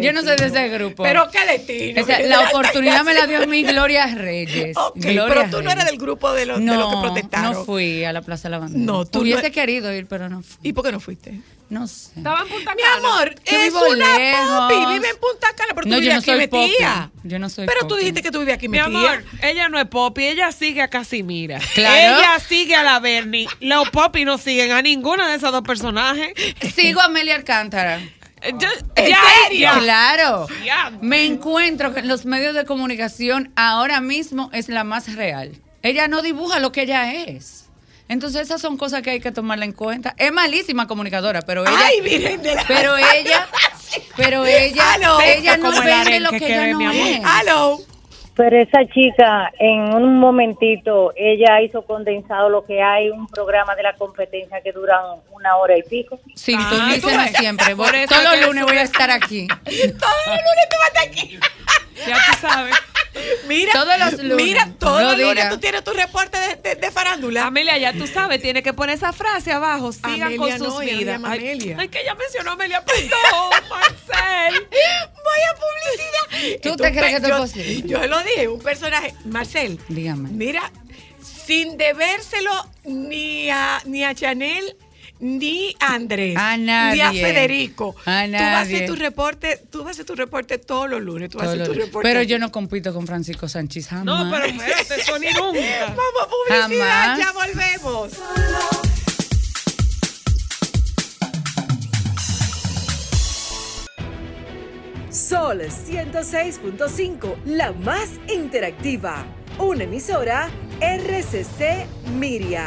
Speaker 6: Yo no soy de ese grupo.
Speaker 1: Pero qué destino.
Speaker 6: Esa- la oportunidad me la dio mi Gloria Reyes. Gloria
Speaker 1: pero tú no eres del grupo de los, de
Speaker 6: no,
Speaker 1: los que protestaron.
Speaker 6: No fui a la Plaza de la Bandera.
Speaker 1: No, tú
Speaker 6: Hubiese
Speaker 1: no-
Speaker 6: querido ir, pero no fui.
Speaker 1: ¿Y por qué no fuiste?
Speaker 6: No sé.
Speaker 3: Estaba en Punta
Speaker 1: Mi
Speaker 3: Cana.
Speaker 1: amor,
Speaker 6: Yo
Speaker 1: es una
Speaker 6: lejos.
Speaker 1: popi, vive en Punta Cana, pero tú
Speaker 6: No, yo
Speaker 1: vives
Speaker 6: no
Speaker 1: aquí
Speaker 6: soy popi.
Speaker 1: metida.
Speaker 6: Yo no soy
Speaker 1: Pero tú
Speaker 6: popi.
Speaker 1: dijiste que tú vivías aquí
Speaker 3: Mi
Speaker 1: metida.
Speaker 3: amor, ella no es Poppy, ella sigue a Casimira.
Speaker 6: Claro.
Speaker 3: Ella sigue a la Bernie. Los Poppy no siguen a ninguna de esos dos personajes.
Speaker 6: Sigo a Amelia Alcántara.
Speaker 3: Yo-
Speaker 1: ¿En
Speaker 3: ya,
Speaker 1: serio?
Speaker 3: ya.
Speaker 6: Claro.
Speaker 3: Ya.
Speaker 6: Me encuentro que los medios de comunicación ahora mismo es la más real. Ella no dibuja lo que ella es. Entonces esas son cosas que hay que tomarla en cuenta. Es malísima comunicadora, pero ella
Speaker 1: Ay, Virgen de la...
Speaker 6: pero ella pero ella ella no vende lo que
Speaker 3: que
Speaker 6: ella no es.
Speaker 1: Hello.
Speaker 8: Pero esa chica, en un momentito, ella hizo condensado lo que hay, un programa de la competencia que duran una hora y pico.
Speaker 3: Ah, tú ves.
Speaker 6: siempre. Voy-
Speaker 3: Por eso
Speaker 6: todos los lunes voy a estar aquí.
Speaker 1: Todos los lunes tú vas a estar aquí.
Speaker 3: Ya tú sabes.
Speaker 1: Mira,
Speaker 6: Todos los lunes.
Speaker 1: mira, todos
Speaker 6: Lo
Speaker 1: los lunes
Speaker 6: dirá.
Speaker 1: tú tienes tu reporte de, de- de farándula.
Speaker 3: Amelia, ya tú sabes, tiene que poner esa frase abajo. Sigan
Speaker 1: Amelia
Speaker 3: con sus
Speaker 1: no,
Speaker 3: vidas. Ay,
Speaker 1: Amelia.
Speaker 3: ay, que ella mencionó a Amelia, perdón, Marcel.
Speaker 1: Vaya publicidad.
Speaker 6: ¿Tú te crees que esto es
Speaker 1: yo-
Speaker 6: posible?
Speaker 1: Yo lo dije, un personaje. Marcel,
Speaker 6: Dígame.
Speaker 1: mira, sin debérselo ni a, ni a Chanel ni a Andrés,
Speaker 6: A
Speaker 1: ni a
Speaker 6: nadie.
Speaker 1: Federico.
Speaker 6: A
Speaker 1: Tú vas a
Speaker 6: nadie.
Speaker 1: hacer tu reporte, tú vas a hacer tu reporte todos los lunes. Tú vas a hacer tu reporte.
Speaker 6: Pero yo no compito con Francisco Sánchez jamás.
Speaker 3: No, pero espérate, eso ni nunca.
Speaker 1: Vamos a publicidad,
Speaker 6: Jamás.
Speaker 1: ya volvemos.
Speaker 9: Sol 106.5, la más interactiva. Una emisora RCC Miria.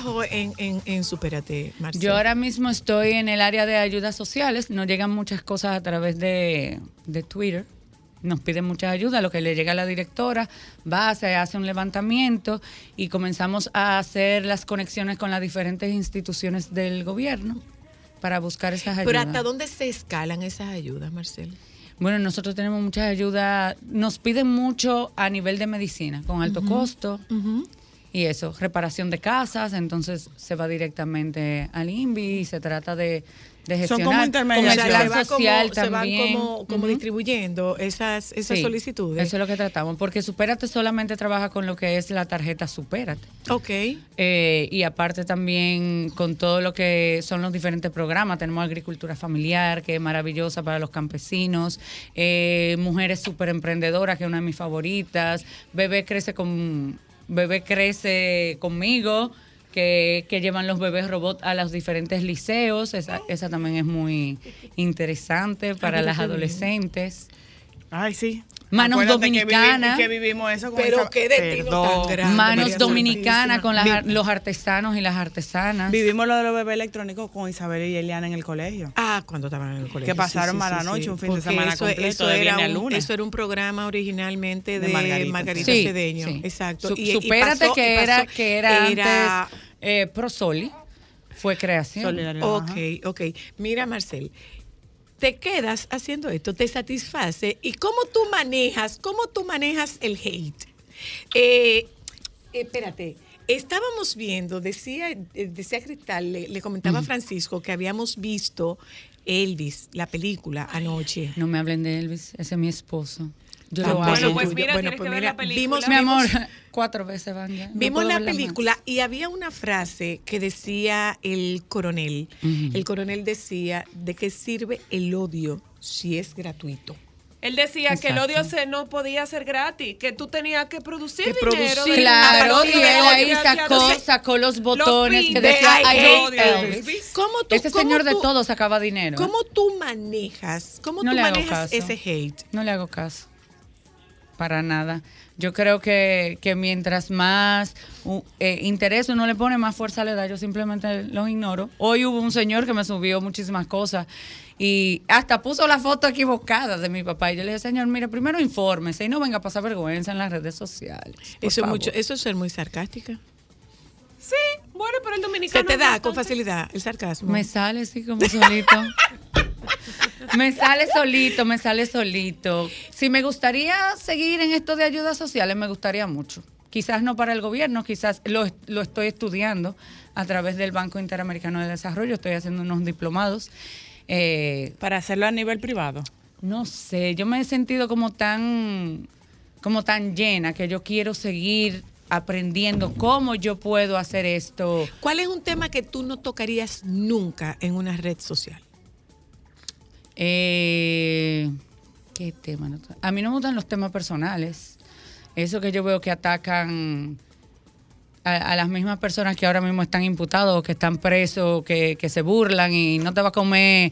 Speaker 1: trabajo en, en, en Supérate, Marcel?
Speaker 6: Yo ahora mismo estoy en el área de ayudas sociales. Nos llegan muchas cosas a través de, de Twitter. nos piden mucha ayuda, lo que le llega a la directora, va, se hace un levantamiento y comenzamos a hacer las conexiones con las diferentes instituciones del gobierno para buscar esas ayudas.
Speaker 1: Pero ¿hasta dónde se escalan esas ayudas, Marcelo?
Speaker 6: Bueno, nosotros tenemos muchas ayudas, nos piden mucho a nivel de medicina, con alto costo y eso, reparación de casas, entonces se va directamente al INVI y se trata de, de
Speaker 2: Son
Speaker 6: gestionar
Speaker 2: como
Speaker 6: con el
Speaker 2: intermediarios.
Speaker 6: plan social
Speaker 1: como, se van
Speaker 6: también.
Speaker 1: como, como distribuyendo esas, esas
Speaker 6: Sí,
Speaker 1: solicitudes.
Speaker 6: Eso es lo que tratamos, porque Supérate solamente trabaja con lo que es la tarjeta Supérate.
Speaker 1: Ok.
Speaker 6: Eh, y aparte también con todo lo que son los diferentes programas. Tenemos agricultura familiar, que es maravillosa para los campesinos. Eh, mujeres súper emprendedoras, que es una de mis favoritas. Bebé crece con Bebé crece conmigo. Que, que llevan los bebés robot a los diferentes liceos. Esa, esa también es muy interesante para
Speaker 2: pero
Speaker 6: las adolescentes.
Speaker 2: Ay, sí.
Speaker 6: Manos
Speaker 2: Acuérdate que vivi-
Speaker 6: dominicanas.
Speaker 2: Que, vivimos eso con
Speaker 1: Pero
Speaker 2: esa-
Speaker 1: qué destino
Speaker 2: Perdón.
Speaker 1: tan grande.
Speaker 6: Manos dominicanas con las los artesanos y las artesanas.
Speaker 2: Vivimos lo de los bebés electrónicos con Isabel y Eliana en el colegio.
Speaker 1: Ah, cuando estaban en el colegio.
Speaker 2: Que pasaron mala noche, un fin de semana
Speaker 1: eso,
Speaker 2: completo,
Speaker 1: eso
Speaker 2: de
Speaker 1: era un,
Speaker 2: lunes.
Speaker 1: Eso era un programa originalmente de,
Speaker 2: De
Speaker 1: Margarita,
Speaker 2: Margarita.
Speaker 6: Sí,
Speaker 1: Cedeño.
Speaker 6: sí.
Speaker 1: Exacto.
Speaker 6: Su-
Speaker 1: Y- y
Speaker 6: supérate
Speaker 1: pasó-
Speaker 6: que,
Speaker 1: y
Speaker 6: era, que era,
Speaker 1: era-
Speaker 6: antes eh, Prosoli. Fue creación.
Speaker 2: Solidaridad.
Speaker 1: Ok,
Speaker 2: Ajá.
Speaker 1: ok. Mira, Marcel, te quedas haciendo esto, te satisface. ¿Y cómo tú manejas, cómo tú manejas el hate? Eh, espérate. Estábamos viendo, decía, eh, decía Cristal, le, le comentaba a Francisco que habíamos visto Elvis, la película, anoche.
Speaker 6: No me hablen de Elvis, ese es mi esposo. Yo lo
Speaker 1: bueno,
Speaker 3: pues mira,
Speaker 1: bueno,
Speaker 3: tienes
Speaker 1: pues
Speaker 3: que ver la película.
Speaker 1: vimos-
Speaker 6: Mi amor, cuatro veces van ya.
Speaker 1: Vimos la
Speaker 6: más.
Speaker 1: película y había una frase que decía el coronel. El coronel decía, ¿de qué sirve el odio si es gratuito?
Speaker 3: Él decía que el odio se no podía ser gratis, que tú tenías que producir
Speaker 1: Que
Speaker 3: dinero.
Speaker 1: producir.
Speaker 3: de-
Speaker 6: Claro,
Speaker 3: a
Speaker 6: y él ahí sacó, sacó los botones que
Speaker 3: prints
Speaker 6: decía
Speaker 1: de
Speaker 6: I hate Elvis.
Speaker 1: ¿Cómo tú,
Speaker 6: Ese
Speaker 1: cómo
Speaker 6: señor de todo sacaba dinero.
Speaker 1: ¿Cómo tú manejas, cómo
Speaker 6: No
Speaker 1: tú manejas ese hate?
Speaker 6: No le hago caso. Para nada. Yo creo que, que mientras más uh, eh, interés uno le pone, más fuerza le da. Yo simplemente los ignoro. Hoy hubo un señor que me subió muchísimas cosas y hasta puso la foto equivocada de mi papá. Y yo le dije, señor, mire, primero infórmese y no venga a pasar vergüenza en las redes sociales.
Speaker 1: Eso es,
Speaker 6: favor".
Speaker 1: mucho, eso es ser muy sarcástica.
Speaker 3: Sí, bueno, pero el
Speaker 1: Se
Speaker 3: dominicano.
Speaker 1: te
Speaker 3: es
Speaker 1: da con facilidad el sarcasmo.
Speaker 6: Me sale así como solito. me sale solito, me sale solito. Si me gustaría seguir en esto de ayudas sociales, me gustaría mucho. Quizás no para el gobierno, quizás lo, lo estoy estudiando a través del Banco Interamericano de Desarrollo, estoy haciendo unos diplomados. Eh,
Speaker 2: Para hacerlo a nivel privado.
Speaker 6: no sé, yo me he sentido como tan, como tan llena que yo quiero seguir aprendiendo cómo yo puedo hacer esto.
Speaker 1: ¿Cuál es un tema que tú no tocarías nunca en una red social?
Speaker 6: Eh, ¿Qué tema? A mí no me gustan los temas personales. Eso que yo veo que atacan a, las mismas personas que ahora mismo están imputados, que están presos, que, que se burlan y no te va a comer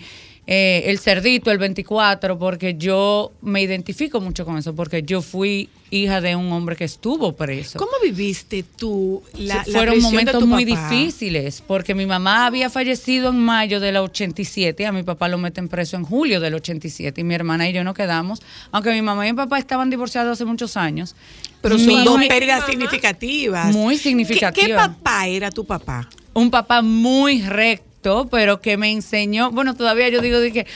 Speaker 6: eh, el cerdito el 24, porque yo me identifico mucho con eso, porque yo fui hija de un hombre que estuvo preso.
Speaker 1: ¿Cómo viviste tú la, la
Speaker 6: Fueron momentos muy
Speaker 1: papá?
Speaker 6: difíciles, porque mi mamá había fallecido en mayo del 87, a mi papá lo meten preso en julio del 87, y mi hermana y yo no quedamos, aunque mi mamá y mi papá estaban divorciados hace muchos años.
Speaker 1: Pero son dos pérdidas significativas.
Speaker 6: Muy
Speaker 1: ¿Qué,
Speaker 6: significativas.
Speaker 1: qué papá era tu papá?
Speaker 6: un papá muy recto, pero que me enseñó, bueno, todavía yo digo que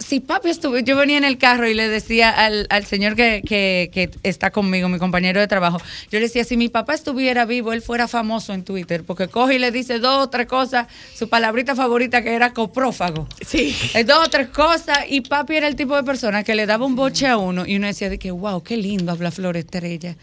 Speaker 6: si papi estuvo, yo venía en el carro y le decía al, al señor que, que, que está conmigo, mi compañero de trabajo, yo le decía, si mi papá estuviera vivo, él fuera famoso en Twitter, porque coge y le dice dos o tres cosas, su palabrita favorita que era coprófago.
Speaker 1: Sí.
Speaker 6: Eh, Dos o tres cosas, y papi era el tipo de persona que le daba un boche a uno y uno decía de que, wow, qué lindo habla Flor Estrella.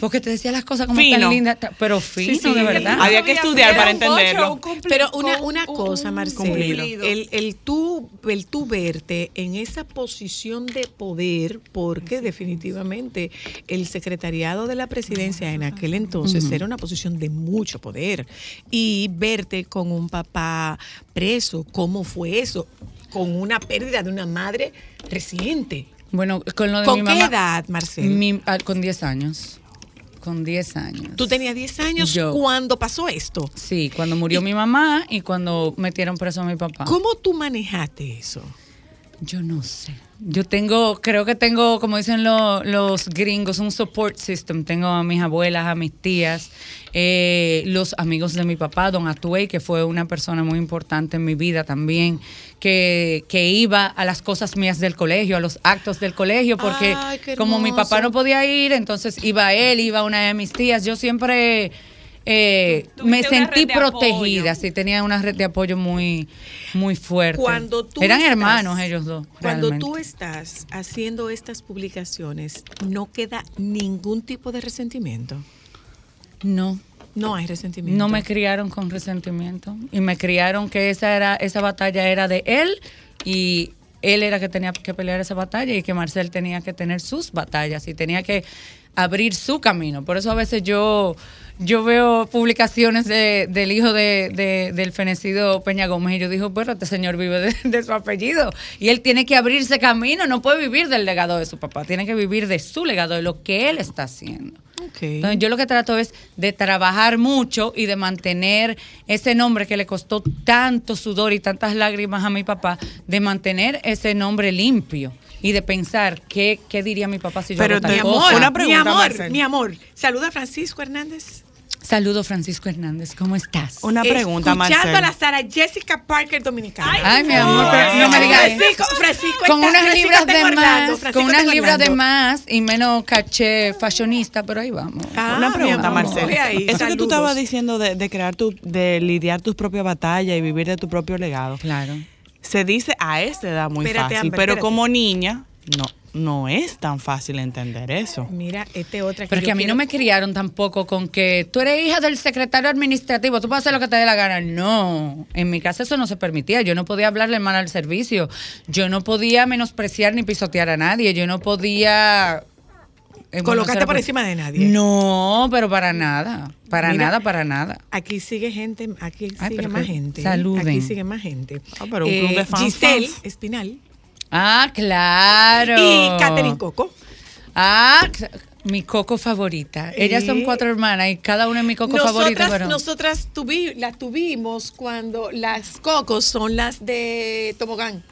Speaker 6: Porque te decía las cosas como
Speaker 2: Fino.
Speaker 6: tan lindas, pero fino,
Speaker 2: sí,
Speaker 6: de verdad.
Speaker 2: Había que estudiar para entenderlo.
Speaker 1: Pero una, una cosa, Marcelo,
Speaker 2: Cumplido.
Speaker 1: el, el, tú, el tú en esa posición de poder, porque definitivamente el secretariado de la presidencia en aquel entonces era una posición de mucho poder, y verte con un papá preso, ¿cómo fue eso? Con una pérdida de una madre reciente.
Speaker 6: Bueno, con lo de
Speaker 1: ¿Con
Speaker 6: mi
Speaker 1: qué edad, Marcelo?
Speaker 6: mi- ah, con 10 años. Con 10 años.
Speaker 1: Tú tenías 10 años
Speaker 6: Yo.
Speaker 1: cuando pasó esto.
Speaker 6: Sí, cuando murió mi mamá y cuando metieron preso a mi papá.
Speaker 1: ¿Cómo tú manejaste eso?
Speaker 6: Yo no sé. Yo tengo, creo que tengo, como dicen lo- los gringos, un support system. Tengo a mis abuelas, a mis tías, eh, los amigos de mi papá, don Atuey, que fue una persona muy importante en mi vida también, que, que iba a las cosas mías del colegio, a los actos del colegio, porque
Speaker 1: Ay,
Speaker 6: como mi papá no podía ir, entonces iba él, iba una de mis tías. Yo siempre eh, me sentí
Speaker 3: de apoyo.
Speaker 6: protegida, sí, tenía una red de apoyo muy, muy fuerte.
Speaker 1: Cuando tú
Speaker 6: Eran
Speaker 1: estás-
Speaker 6: hermanos ellos dos.
Speaker 1: Cuando
Speaker 6: realmente.
Speaker 1: tú estás haciendo estas publicaciones, no queda ningún tipo de resentimiento.
Speaker 6: No,
Speaker 1: No hay resentimiento.
Speaker 6: no me criaron con resentimiento y me criaron que esa era esa batalla era de él y él era que tenía que pelear esa batalla y que Marcel tenía que tener sus batallas y tenía que abrir su camino. Por eso a veces yo yo veo publicaciones de- del hijo de, de- del fenecido Peña Gómez y yo digo, bueno, este señor vive de, de su apellido y él tiene que abrirse camino, no puede vivir del legado de su papá, tiene que vivir de su legado, de lo que él está haciendo.
Speaker 1: Ok.
Speaker 6: Entonces, yo lo que trato es de trabajar mucho y de mantener ese nombre que le costó tanto sudor y tantas lágrimas a mi papá, de mantener ese nombre limpio y de pensar qué, qué diría mi papá si yo
Speaker 2: Pero
Speaker 6: hago tal
Speaker 1: Mi
Speaker 6: cosa.
Speaker 1: amor, mi amor,
Speaker 2: Marcel.
Speaker 1: mi amor. Saluda a Francisco Hernández.
Speaker 6: Saludo Francisco Hernández, ¿cómo estás?
Speaker 2: Una pregunta,
Speaker 1: Escuchando
Speaker 2: Marcel.
Speaker 1: a la Sara Jessica Parker dominicana.
Speaker 6: Ay, mi amor, pero no me digas.
Speaker 1: Francisco, Francisco
Speaker 6: Con
Speaker 1: está-
Speaker 6: unas
Speaker 1: Francisco
Speaker 6: libras de más,
Speaker 1: Francisco
Speaker 6: con unas libras de más y menos caché fashionista, pero ahí vamos.
Speaker 1: Ah,
Speaker 2: Una pregunta, Marcel. Eso que tú
Speaker 1: saludos.
Speaker 2: estabas diciendo de, de crear tu, de lidiar tus propias batallas y vivir de tu propio legado,
Speaker 6: Claro.
Speaker 2: se dice a esta edad muy
Speaker 1: Espérate,
Speaker 2: fácil,
Speaker 1: Amber,
Speaker 2: pero
Speaker 1: espérate.
Speaker 2: como niña, no, no es tan fácil entender eso.
Speaker 1: Mira, este otra
Speaker 6: que a mí
Speaker 1: quiero-
Speaker 6: no me criaron tampoco con que tú eres hija del secretario administrativo, tú puedes hacer lo que te dé la gana. No, en mi casa eso no se permitía. Yo no podía hablarle mal al servicio. Yo no podía menospreciar ni pisotear a nadie. Yo no podía... eh, será
Speaker 1: por encima de nadie.
Speaker 6: No, pero para nada. Para
Speaker 1: Mira,
Speaker 6: nada, para nada.
Speaker 1: Aquí sigue gente, aquí
Speaker 6: Ay,
Speaker 1: sigue más gente.
Speaker 6: saluden.
Speaker 1: Aquí sigue más gente.
Speaker 2: Ah, pero un club de fans,
Speaker 1: Giselle
Speaker 2: fans.
Speaker 1: Espinal
Speaker 6: Ah, claro.
Speaker 1: y Catherine Coco.
Speaker 6: Ah, mi coco favorita. Ellas son
Speaker 1: Eh.
Speaker 6: cuatro hermanas y cada una es mi coco favorita.
Speaker 1: Nosotras,
Speaker 6: Pero...
Speaker 1: nosotras tuvi- las tuvimos cuando las cocos son las de Tobogán.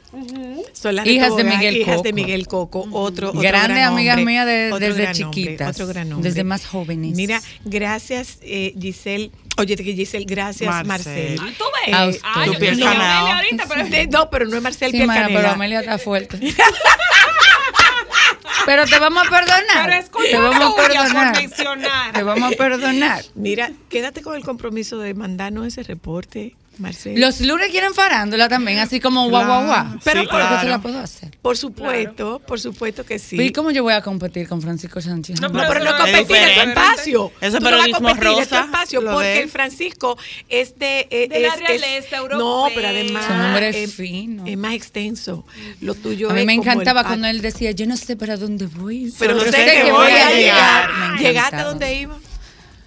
Speaker 1: Son las
Speaker 6: Hijas de
Speaker 1: Tobogán,
Speaker 6: Miguel
Speaker 1: hijas
Speaker 6: Coco.
Speaker 1: de Miguel Coco. Otro, otro
Speaker 6: Grandes
Speaker 1: gran
Speaker 6: amigas
Speaker 1: hombre,
Speaker 6: mías de-
Speaker 1: otro
Speaker 6: desde
Speaker 1: gran hombre,
Speaker 6: chiquitas,
Speaker 1: otro gran hombre.
Speaker 6: desde más jóvenes.
Speaker 1: Mira, gracias eh, Giselle. Oye, que Giselle, gracias
Speaker 2: Marcel.
Speaker 1: Marcel.
Speaker 3: Ah, ¿Tú ves?
Speaker 6: A usted.
Speaker 3: Ah,
Speaker 2: Tu piel
Speaker 3: quiero
Speaker 2: canao.
Speaker 3: Amelia ahorita, pero...
Speaker 1: De- no, pero no es Marcel
Speaker 6: Sí,
Speaker 1: Piel
Speaker 6: mana, pero. Amelia está fuerte. pero te vamos a perdonar.
Speaker 3: Pero es
Speaker 6: te vamos a
Speaker 3: tuya por
Speaker 6: perdonar.
Speaker 3: mencionar.
Speaker 6: Te vamos a perdonar.
Speaker 1: Mira, quédate con el compromiso de mandarnos ese reporte,
Speaker 6: Los lunes quieren farándula también, así como guau, guau, guau.
Speaker 2: Claro,
Speaker 6: Pero
Speaker 2: sí,
Speaker 6: claro que se
Speaker 2: claro.
Speaker 6: la puedo hacer.
Speaker 1: por supuesto, por supuesto que sí.
Speaker 6: ¿Y cómo yo voy a competir con Francisco Sánchez?
Speaker 3: No,
Speaker 1: No, pero no
Speaker 3: Es
Speaker 1: competir, es tu espacio.
Speaker 2: Eso es
Speaker 1: Tú no vas a es tu espacio, porque el Francisco es de... eh,
Speaker 3: De la
Speaker 1: es- es-
Speaker 3: realeza
Speaker 1: No,
Speaker 3: europea.
Speaker 1: pero además... Es-
Speaker 6: finos.
Speaker 1: Es más extenso. Lo tuyo
Speaker 6: A mí
Speaker 1: es
Speaker 6: me
Speaker 1: el
Speaker 6: encantaba cuando él decía, yo no sé para dónde voy.
Speaker 1: Pero
Speaker 2: Solo
Speaker 1: sé que voy a llegar. ¿Llegaste a donde iba?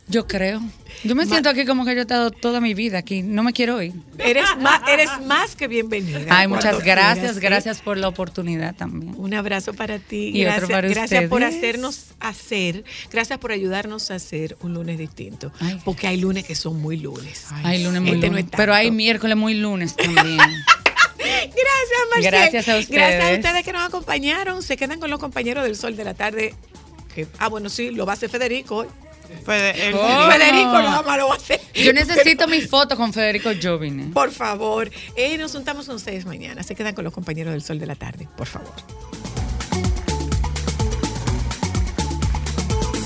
Speaker 6: Yo creo. Yo me siento aquí como que yo he estado toda mi vida aquí. No me quiero ir.
Speaker 1: Eres más, eres más que bienvenida.
Speaker 6: Ay, muchas gracias. Gracias por la oportunidad también.
Speaker 1: Un abrazo para ti.
Speaker 6: Y otro
Speaker 1: gracias,
Speaker 6: para
Speaker 1: gracias por hacernos hacer, gracias por ayudarnos a hacer un lunes distinto.
Speaker 6: Ay.
Speaker 1: porque hay lunes que son muy lunes.
Speaker 6: Hay lunes muy
Speaker 1: Este
Speaker 6: lunes.
Speaker 1: es
Speaker 6: pero hay miércoles muy lunes también.
Speaker 1: Gracias, Marcel.
Speaker 6: Gracias a ustedes.
Speaker 1: Gracias a ustedes que nos acompañaron. Se quedan con los compañeros del Sol de la Tarde. Ah, bueno, sí, lo va a hacer Federico.
Speaker 2: Fede- el-
Speaker 6: Oh.
Speaker 1: Federico nada más lo va a hacer.
Speaker 6: Yo necesito mi foto con Federico Jovine.
Speaker 1: Por favor. Eh, nos juntamos con ustedes mañana. Se quedan con los compañeros del Sol de la Tarde. Por favor.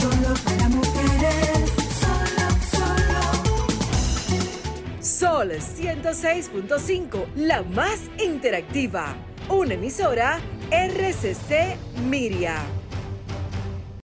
Speaker 10: Solo para mujeres, solo, solo.
Speaker 9: Sol 106.5, la más interactiva. Una emisora RCC Miria.